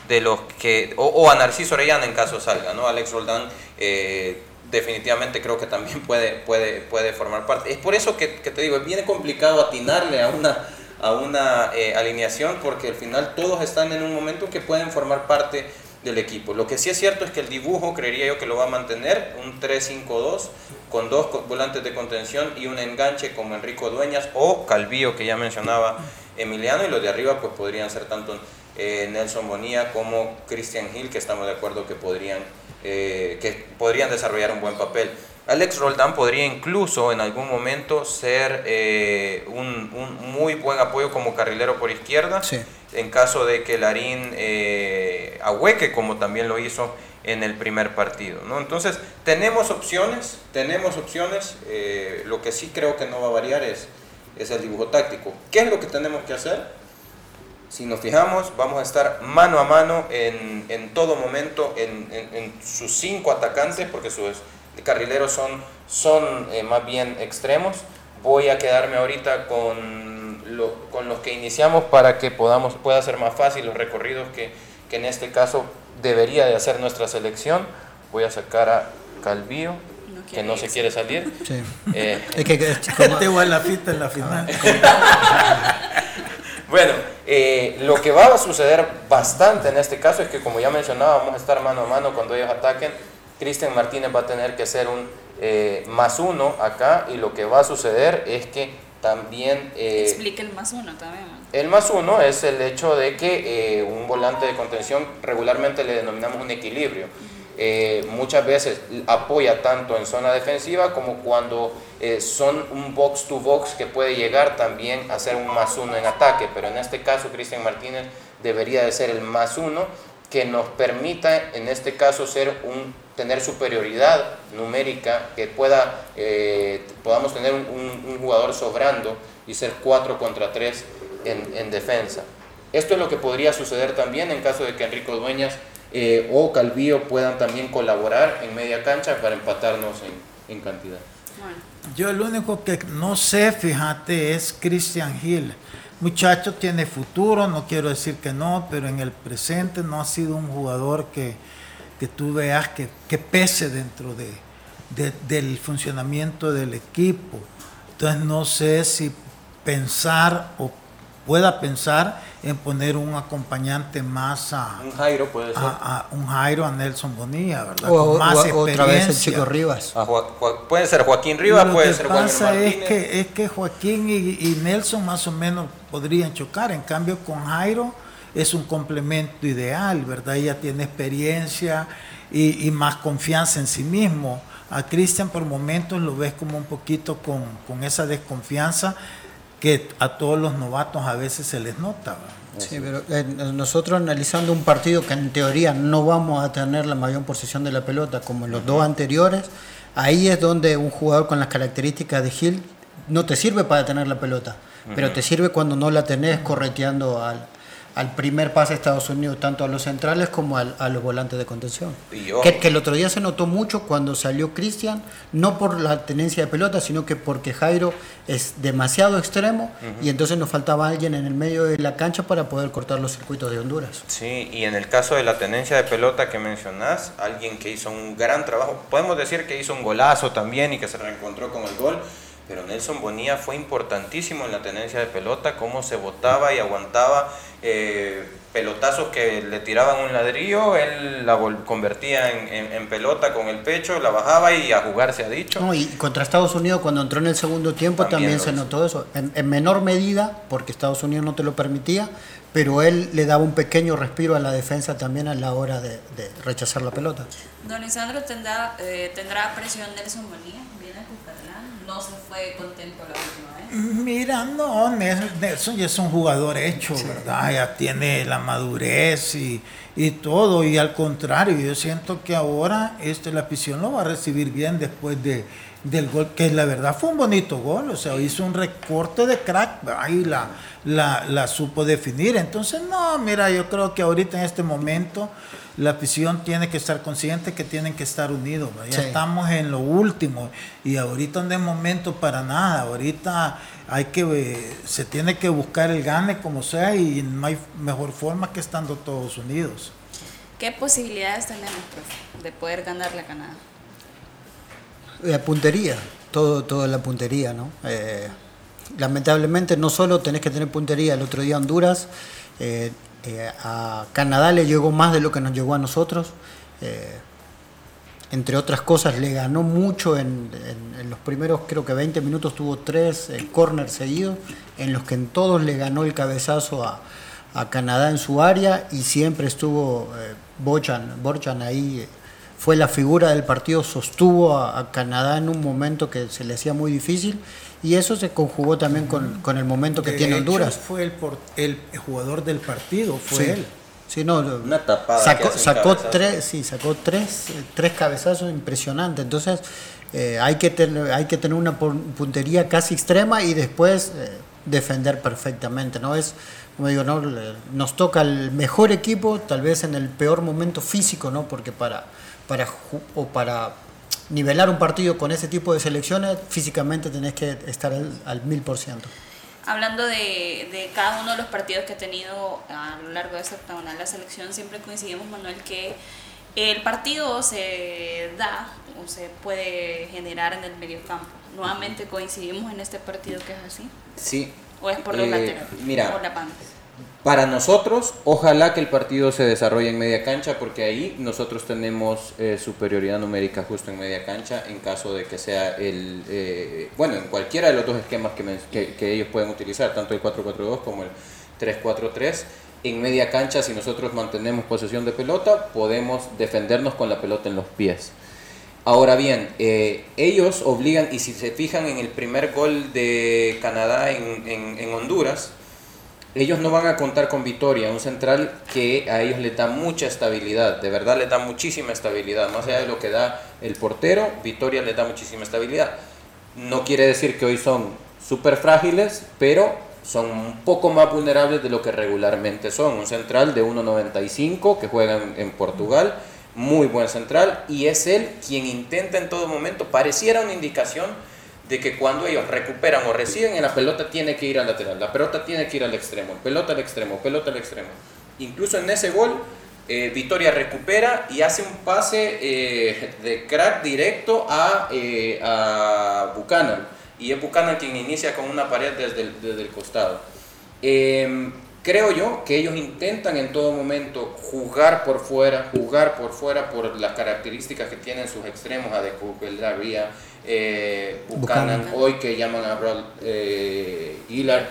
D: de los que, o, a Narciso Orellana en caso salga. ¿no? Alex Roldán eh, definitivamente creo que también puede, puede, puede formar parte. Es por eso que, que te digo, es bien complicado atinarle a una a una eh, alineación porque al final todos están en un momento que pueden formar parte del equipo. Lo que sí es cierto es que el dibujo creería yo que lo va a mantener, un 3-5-2 con dos volantes de contención y un enganche como Enrico Dueñas o Calvillo que ya mencionaba Emiliano y los de arriba pues podrían ser tanto eh, Nelson Bonilla como Christian Hill que estamos de acuerdo que podrían, eh, que podrían desarrollar un buen papel. Alex Roldán podría incluso en algún momento ser eh, un, muy buen apoyo como carrilero por izquierda, en caso de que Larín eh, ahueque, como también lo hizo en el primer partido. ¿no? Entonces, tenemos opciones, tenemos opciones, eh, lo que sí creo que no va a variar es, es el dibujo táctico. ¿Qué es lo que tenemos que hacer? si nos fijamos, vamos a estar mano a mano en, en todo momento en, en, en, sus cinco atacantes, porque sus carrileros son, son eh, más bien extremos. Voy a quedarme ahorita con, lo, con los que iniciamos para que podamos, pueda ser más fácil los recorridos que, que en este caso debería de hacer nuestra selección. Voy a sacar a Calvío,
B: No
D: que no se quiere salir.
E: Sí.
D: Eh,
E: Es que, es
C: igual la fita en la final.
D: Bueno, eh, lo que va a suceder bastante en este caso es que, como ya mencionaba, vamos a estar mano a mano cuando ellos ataquen. Cristian Martínez va a tener que ser un eh, más uno acá y lo que va a suceder es que también eh,
B: Explica el más uno también.
D: el más uno es el hecho de que eh, un volante de contención regularmente le denominamos un equilibrio. Eh, muchas veces apoya tanto en zona defensiva como cuando eh, son un box to box que puede llegar también a ser un más uno en ataque, pero en este caso Cristian Martínez debería de ser el más uno que nos permita en este caso ser un tener superioridad numérica que pueda eh, podamos tener un, un- un jugador sobrando y ser 4 contra 3 en, en defensa. Esto es lo que podría suceder también en caso de que Enrico Dueñas eh, o Calvío puedan también colaborar en media cancha para empatarnos en, en cantidad.
B: Bueno,
C: Yo el único que no sé, fíjate, es Christian Hill. Muchacho tiene futuro, no quiero decir que no, pero en el presente no ha sido un jugador que, que tú veas que, que pese dentro de, de- del funcionamiento del equipo. Entonces no sé si pensar o pueda pensar en poner un acompañante más a,
D: Un Jairo puede ser.
C: a- a un Jairo, a Nelson Bonilla, ¿verdad?
E: o-
C: Con más
E: o- otra vez el
C: experiencia.
E: chico Rivas.
D: A puede ser Joaquín Rivas,
C: Lo
D: puede
C: que
D: ser Juan
C: pasa es que, es que Joaquín y, y Nelson más o menos podrían chocar. En cambio, con Jairo es un complemento ideal, ¿verdad? Ella tiene experiencia y, y más confianza en sí mismo. A Cristian por momentos lo ves como un poquito con, con esa desconfianza que a todos los novatos a veces se les nota. ¿verdad?
E: Sí, pero eh, nosotros analizando un partido que en teoría no vamos a tener la mayor posesión de la pelota como en los dos anteriores, ahí es donde un jugador con las características de Gil no te sirve para tener la pelota, pero te sirve cuando no la tenés correteando al, al primer pase de Estados Unidos, tanto a los centrales como al- a los volantes de contención. Que, que el otro día se notó mucho cuando salió Cristian, no por la tenencia de pelota, sino que porque Jairo es demasiado extremo y entonces nos faltaba alguien en el medio de la cancha para poder cortar los circuitos de Honduras.
D: Sí, y en el caso de la tenencia de pelota que mencionás, alguien que hizo un gran trabajo, podemos decir que hizo un golazo también y que se reencontró con el gol, pero Nelson Bonilla fue importantísimo en la tenencia de pelota, cómo se botaba y aguantaba eh, pelotazos que le tiraban un ladrillo, él la vol- convertía en, en- en pelota con el pecho, la bajaba y a jugar se ha dicho.
E: No, y contra Estados Unidos cuando entró en el segundo tiempo
D: También
E: se notó eso, en, en menor medida, porque Estados Unidos no te lo permitía, pero él le daba un pequeño respiro a la defensa también a la hora de, de rechazar la pelota.
B: Don Lisandro tendrá, eh, tendrá presión Nelson Bonilla, viene a Cucatlán, no se fue contento la última vez.
C: Mira, no, Nelson Nelson ya es un jugador hecho, ¿verdad? Ya tiene la madurez y, y todo, y al contrario, yo siento que ahora este, la afición lo va a recibir bien después de, del gol, que la verdad fue un bonito gol, o sea, hizo un recorte de crack, y la, la, la supo definir. Entonces, no, mira, yo creo que ahorita en este momento la afición tiene que estar consciente que tienen que estar unidos, ya
E: Sí.
C: estamos en lo último y ahorita no es momento para nada, ahorita hay que eh, se tiene que buscar el gane como sea y no hay mejor forma que estando todos unidos.
B: ¿Qué posibilidades tenemos, profe, de poder ganarle a Canadá?
E: La puntería, todo, todo la puntería, ¿no? Eh, lamentablemente no solo tenés que tener puntería, el otro día Honduras, eh, eh, a Canadá le llegó más de lo que nos llegó a nosotros. entre otras cosas, le ganó mucho en, los primeros, creo que 20 minutos tuvo tres corners seguidos, en los que en todos le ganó el cabezazo a, a Canadá en su área y siempre estuvo Bochan, Borchan ahí, fue la figura del partido, sostuvo a, a Canadá en un momento que se le hacía muy difícil y eso se conjugó también con, con el momento que
C: De
E: tiene
C: hecho,
E: Honduras.
C: fue el, por- el jugador del partido, fue
E: Sí.
C: él.
E: Sí, no,
D: Una tapada
E: Sacó, tres, sí, sacó tres, tres cabezazos impresionantes. Entonces, eh, hay, que tener, hay que tener una pun- puntería casi extrema y después eh, defender perfectamente. ¿no? Es como digo, ¿no? Le- nos toca el mejor equipo, tal vez en el peor momento físico, ¿no? Porque para, para, o para nivelar un partido con ese tipo de selecciones, físicamente tenés que estar al, mil por ciento.
B: Hablando de, de cada uno de los partidos que ha tenido a lo largo de esta octagonal la selección, siempre coincidimos, Manuel, que el partido se da o se puede generar en el mediocampo. Nuevamente coincidimos en este partido que es así.
D: Sí.
B: ¿O es por los
D: Eh,
B: laterales?
D: mira.
B: O la banda.
D: Para nosotros, ojalá que el partido se desarrolle en media cancha, porque ahí nosotros tenemos eh, superioridad numérica justo en media cancha, en caso de que sea el, eh, bueno, en cualquiera de los dos esquemas que, ellos pueden utilizar, tanto el 4-4-2 como el 3-4-3. En media cancha, si nosotros mantenemos posesión de pelota, podemos defendernos con la pelota en los pies. Ahora bien, eh, ellos obligan, y si se fijan en el primer gol de Canadá en Honduras, ellos no van a contar con Victoria, un central que a ellos les da mucha estabilidad, de verdad les da muchísima estabilidad, más allá de lo que da el portero, Victoria les da muchísima estabilidad. No quiere decir que hoy son súper frágiles, pero son un poco más vulnerables de lo que regularmente son. Un central de 1.95 que juega en Portugal, muy buen central, y es él quien intenta en todo momento, pareciera una indicación de que cuando ellos recuperan o reciben en la pelota tiene que ir al lateral, la pelota tiene que ir al extremo, pelota al extremo, pelota al extremo. Incluso en ese gol, eh, Vitoria recupera y hace un pase eh, de crack directo a, eh, a Buchanan. Y es Buchanan quien inicia con una pared desde el, desde el costado. Eh, creo yo que ellos intentan en todo momento jugar por fuera, jugar por fuera por las características que tienen sus extremos, Adecu, Beldaría, eh, Buchanan,
E: Buchanan.
D: hoy que llaman a Brad eh, Gillard,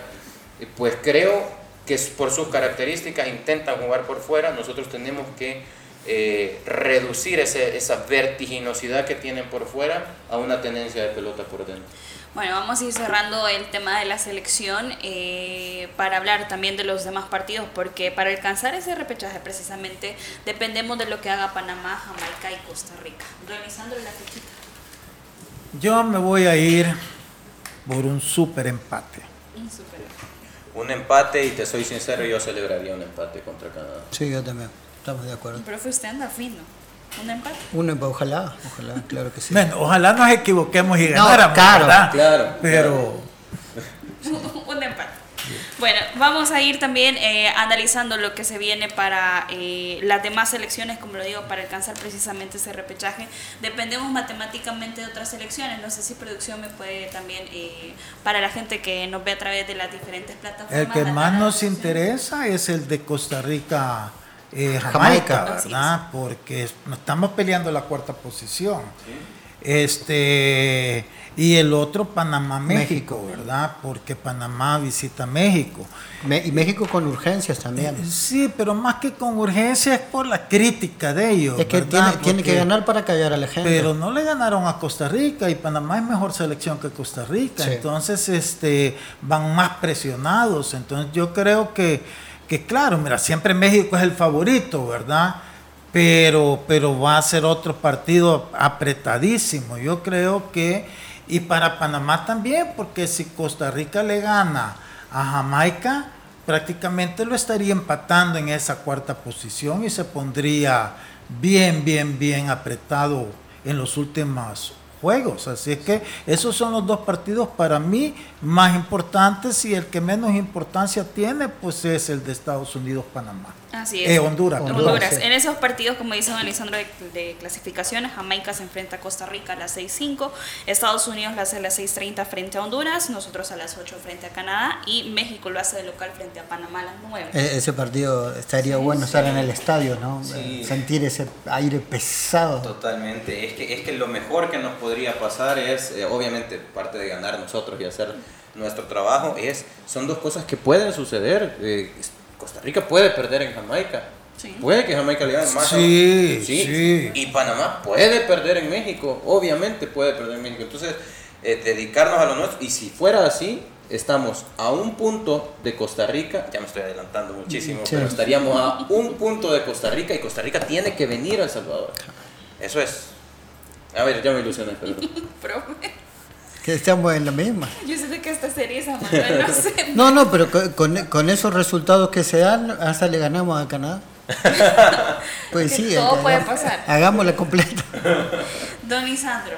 D: eh, pues creo que es por sus características intentan jugar por fuera, nosotros tenemos que eh, reducir ese- esa vertiginosidad que tienen por fuera a una tenencia de pelota por dentro.
B: Bueno, vamos a ir cerrando el tema de la selección eh, para hablar también de los demás partidos, porque para alcanzar ese repechaje precisamente dependemos de lo que haga Panamá, Jamaica y Costa Rica. Don Lisandro, la fechita.
C: Yo me voy a ir por un super empate.
B: Un super.
D: Un empate, y te soy sincero, yo celebraría un empate contra Canadá.
E: Sí, yo también. Estamos de acuerdo.
B: Profe, usted anda fino. Un empate.
E: Uno, ojalá, ojalá, claro que sí.
C: Bueno, ojalá nos equivoquemos y
E: No,
C: ganáramos,
E: claro,
C: ¿verdad?
D: claro,
C: Pero
B: un empate. Bueno, vamos a ir también eh, analizando lo que se viene para eh, las demás selecciones, como lo digo, para alcanzar precisamente ese repechaje. Dependemos matemáticamente de otras selecciones. No sé si producción me puede también, eh, para la gente que nos ve a través de las diferentes plataformas.
C: el que más nos interesa es el de Costa Rica, eh,
E: Jamaica.
C: ¿verdad? Porque nos estamos peleando la cuarta posición. Este y el otro Panamá México,
E: México.
C: ¿verdad? Porque Panamá visita México.
E: Me- y México con urgencias también.
C: Sí, pero más que con urgencia es por la crítica de ellos.
E: Es que tiene, tiene que ganar para callar a la gente.
C: Pero no le ganaron a Costa Rica y Panamá es mejor selección que Costa Rica.
E: Sí.
C: Entonces este, van más presionados. Entonces yo creo que, que, claro, mira, siempre México es el favorito, ¿verdad? Pero, pero va a ser otro partido apretadísimo. Yo creo que, y para Panamá también, porque si Costa Rica le gana a Jamaica, prácticamente lo estaría empatando en esa cuarta posición y se pondría bien, bien, bien apretado en los últimos juegos. Así es que esos son los dos partidos para mí más importantes y el que menos importancia tiene pues es el de Estados Unidos-Panamá.
B: Así es.
C: Eh, Honduras,
B: Honduras.
E: Honduras, sí.
B: En esos partidos, como dice don Alessandro, de, de clasificaciones, Jamaica se enfrenta a Costa Rica a las 6.05, Estados Unidos lo hace a las 6.30 frente a Honduras, nosotros a las 8 frente a Canadá y México lo hace de local frente a Panamá a las 9.
E: E- ese partido estaría bueno estar en el estadio, ¿no?
D: Sí.
E: Eh, Sentir ese aire pesado.
D: Totalmente, es que, es que lo mejor que nos podría pasar es, eh, obviamente, parte de ganar nosotros y hacer nuestro trabajo, es, son dos cosas que pueden suceder. Eh, Costa Rica puede perder en Jamaica.
B: Sí.
D: Puede que Jamaica le gane más.
C: Sí, sí.
D: Y Panamá puede perder en México, obviamente puede perder en México. Entonces, eh, dedicarnos a lo nuestro. Y si fuera así, estamos a un punto de Costa Rica, ya me estoy adelantando muchísimo,
E: Sí.
D: pero estaríamos a un punto de Costa Rica y Costa Rica tiene que venir a El Salvador. Eso es. A ver, ya me ilusioné, perdón.
E: Que estamos en la misma.
B: Yo sé que esta serie es Manuel, no sé.
E: No, no, pero con, con, esos resultados que se dan, hasta le ganamos a Canadá.
B: pues sí, todo puede pasar.
E: Hagámosla completa.
B: Don Isandro,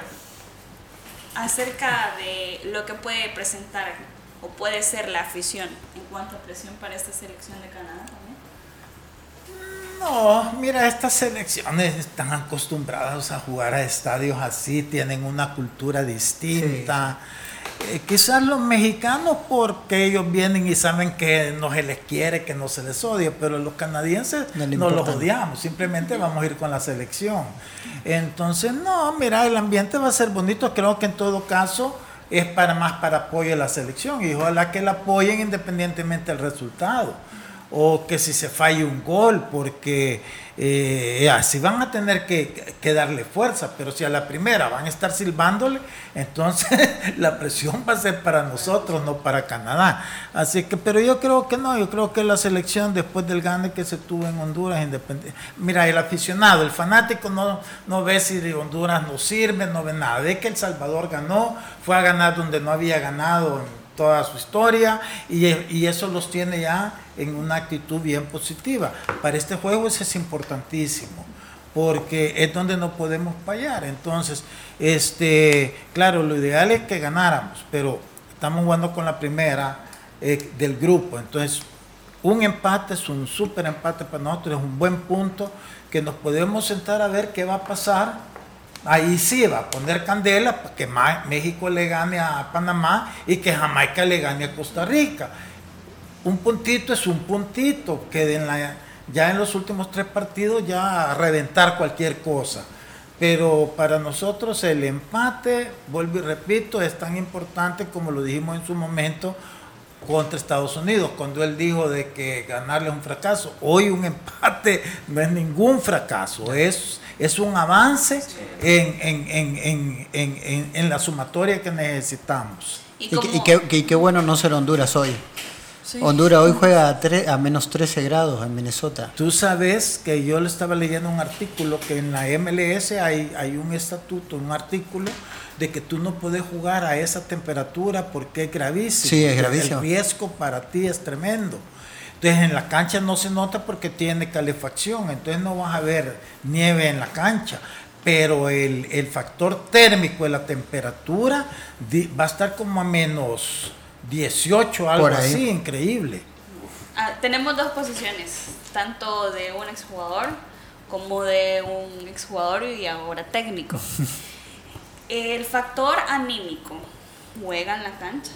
B: acerca de lo que puede presentar o puede ser la afición en cuanto a presión para esta selección de Canadá.
C: No, mira, estas selecciones están acostumbradas a jugar a estadios así, tienen una cultura distinta. Eh, quizás los mexicanos porque ellos vienen y saben que no se les quiere, que no se les odia, pero los canadienses no, los odiamos, simplemente vamos a ir con la selección. Entonces, no, mira, el ambiente va a ser bonito, creo que en todo caso es para más para apoyo a la selección y ojalá que la apoyen independientemente del resultado o que si se falle un gol, porque eh, así van a tener que, darle fuerza, pero si a la primera van a estar silbándole, entonces la presión va a ser para nosotros, no para Canadá. Así que, pero yo creo que no, yo creo que la selección después del gane que se tuvo en Honduras, independiente. Mira, el aficionado, el fanático no, no ve si Honduras no sirve, no ve nada. De que El Salvador ganó, fue a ganar donde no había ganado toda su historia y, eso los tiene ya en una actitud bien positiva. Para este juego eso es importantísimo porque es donde no podemos fallar. Entonces, este, claro, lo ideal es que ganáramos, pero estamos jugando con la primera eh, del grupo. Entonces, un empate es un súper empate para nosotros, es un buen punto que nos podemos sentar a ver qué va a pasar ahí sí va a poner candela para que México le gane a Panamá y que Jamaica le gane a Costa Rica. Un puntito es un puntito, que ya en los últimos tres partidos ya a reventar cualquier cosa. Pero para nosotros el empate, vuelvo y repito, es tan importante como lo dijimos en su momento contra Estados Unidos, cuando él dijo de que ganarle es un fracaso. Hoy un empate no es ningún fracaso, es es un avance en, la sumatoria que necesitamos.
E: Y, qué, bueno no ser Honduras hoy. Honduras hoy juega a, a menos 13 grados en Minnesota.
C: Tú sabes que yo le estaba leyendo un artículo que en la MLS hay, hay un estatuto, un artículo de que tú no puedes jugar a esa temperatura porque es gravísimo.
E: Sí, es gravísimo.
C: El riesgo para ti es tremendo. Entonces en la cancha no se nota porque tiene calefacción, entonces no vas a ver nieve en la cancha. Pero el, factor térmico de la temperatura va a estar como a menos 18, algo así, increíble.
B: Ah, tenemos dos posiciones, tanto de un exjugador como de un exjugador y ahora técnico. el factor anímico juega en la cancha.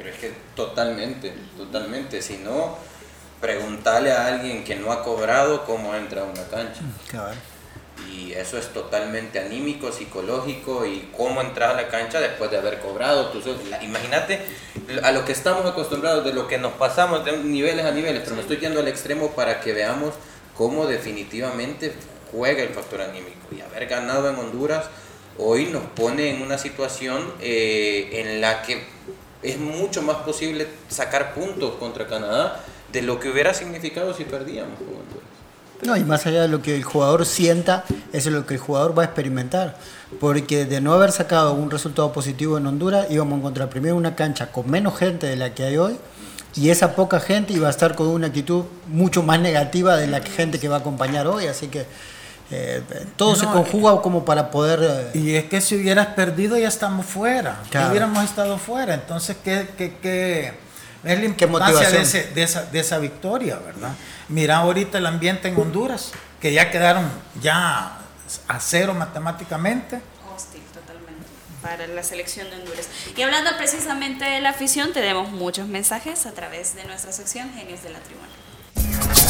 D: Pero es que totalmente, totalmente. Si no, preguntarle a alguien que no ha cobrado cómo entra a una cancha. Y eso es totalmente anímico, psicológico y cómo entrar a la cancha después de haber cobrado. Imagínate a lo que estamos acostumbrados, de lo que nos pasamos de niveles a niveles, pero me estoy yendo al extremo para que veamos cómo definitivamente juega el factor anímico. Y haber ganado en Honduras hoy nos pone en una situación eh, en la que es mucho más posible sacar puntos contra Canadá de lo que hubiera significado si perdíamos.
E: No, y más allá de lo que el jugador sienta, eso es lo que el jugador va a experimentar. Porque de no haber sacado un resultado positivo en Honduras, íbamos a encontrar primero una cancha con menos gente de la que hay hoy, y esa poca gente iba a estar con una actitud mucho más negativa de la gente que va a acompañar hoy. Así que eh, todo se conjuga como para poder...
C: Eh, y es que si hubieras perdido ya estamos fuera, hubiéramos estado fuera, entonces ¿qué, qué, qué es la importancia de, esa, de, esa, victoria, verdad? Mira ahorita el ambiente en Honduras, que ya quedaron ya a cero matemáticamente.
B: Hostil, totalmente, para la selección de Honduras. Y hablando precisamente de la afición, tenemos muchos mensajes a través de nuestra sección Genios de la Tribuna.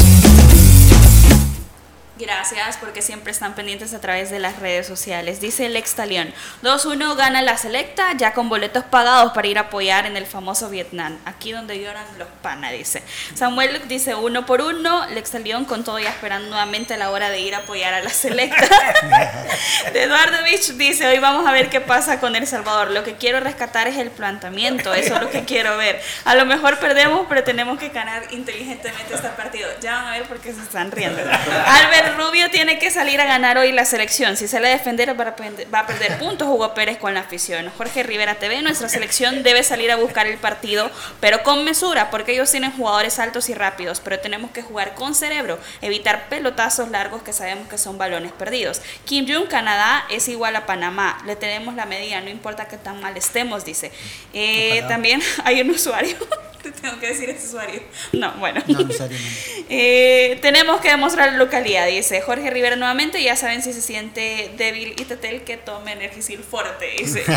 B: Gracias porque siempre están pendientes a través de las redes sociales. Dice el Talión, 2-1 gana la selecta ya con boletos pagados para ir a apoyar en el famoso Vietnam, aquí donde lloran los panas, dice. Samuel dice uno por uno, Lex con todo ya esperando nuevamente a la hora de ir a apoyar a la selecta. Eduardo Beach dice, hoy vamos a ver qué pasa con El Salvador. Lo que quiero rescatar es el planteamiento, eso es lo que quiero ver. A lo mejor perdemos, pero tenemos que ganar inteligentemente este partido. Ya van a ver por qué se están riendo. Albert Rubio tiene que salir a ganar hoy la selección. Si sale a defender, va a perder puntos Hugo Pérez con la afición. Jorge Rivera TV, nuestra selección debe salir a buscar el partido, pero con mesura, porque ellos tienen jugadores altos y rápidos, pero tenemos que jugar con cerebro, evitar pelotazos largos que sabemos que son balones perdidos. Kim Jong, Canadá, es igual a Panamá. Le tenemos la medida, no importa que tan mal estemos, dice. Eh, también hay un usuario te tengo que decir ese usuario. No, bueno. No eh, tenemos que demostrar localidad, dice Jorge Rivera nuevamente. Ya saben si se siente débil y tetel que tome Energisil fuerte, dice.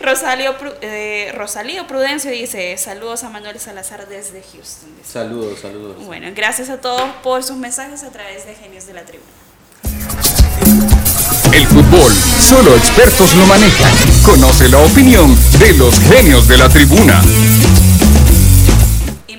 B: Y Rosalio, eh, Rosalío Prudencio dice: Saludos a Manuel Salazar desde Houston.
D: Saludos, saludos.
B: Bueno, gracias a todos por sus mensajes a través de Genios de la Tribuna.
G: El fútbol, solo expertos lo manejan. Conoce la opinión de los genios de la tribuna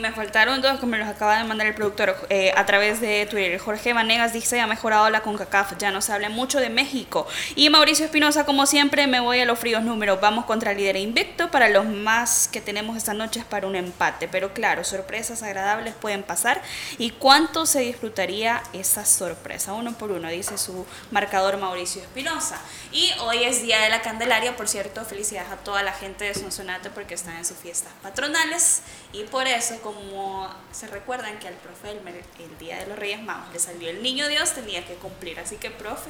B: me faltaron dos, como los acaba de mandar el productor eh, a través de Twitter. Jorge Vanegas dice, ha mejorado la CONCACAF, ya no se habla mucho de México. Y Mauricio Espinosa, como siempre, me voy a los fríos números. Vamos contra el líder invicto para los más que tenemos esta noche es para un empate. Pero claro, sorpresas agradables pueden pasar. ¿Y cuánto se disfrutaría esa sorpresa? Uno por uno, dice su marcador Mauricio Espinosa. Y hoy es Día de la Candelaria, por cierto, felicidades a toda la gente de Sonsonate porque están en sus fiestas patronales. Y por eso, como como se recuerdan que al profe el, el día de los Reyes Magos le salió el niño Dios, tenía que cumplir. Así que, profe,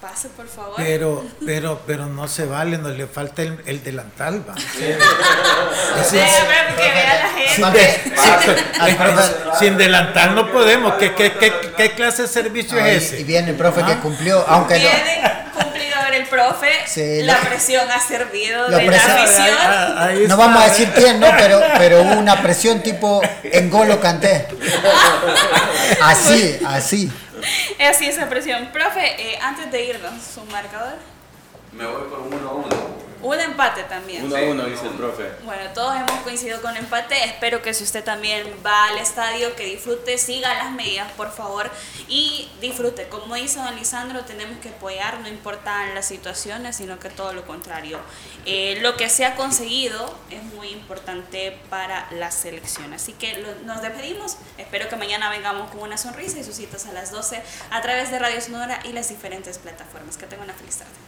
B: pase por favor.
C: Pero, pero, pero no se vale, no le falta el, el delantal, va. Sí.
B: que vea la
C: gente. Sin, delantal no podemos. ¿Qué, qué, qué, qué clase de servicio es ese?
E: Y viene el profe que ¿Ah? cumplió, aunque
B: no profe, la presión ha servido de la
E: presión. no vamos a decir quién, ¿no? Pero, pero hubo una presión tipo en golo canté. Así, así.
B: Así esa presión. Profe, eh, antes de irnos, su marcador.
D: Me voy por 1 a 1.
B: Un empate también.
D: Uno a uno, dice el profe.
B: Bueno, todos hemos coincidido con empate. Espero que si usted también va al estadio, que disfrute, siga las medidas, por favor, y disfrute. Como dice don Lisandro, tenemos que apoyar, no importan las situaciones, sino que todo lo contrario. Eh, lo que se ha conseguido es muy importante para la selección. Así que nos despedimos. Espero que mañana vengamos con una sonrisa y sus citas a las 12 a través de Radio Sonora y las diferentes plataformas. Que tengan una feliz tarde.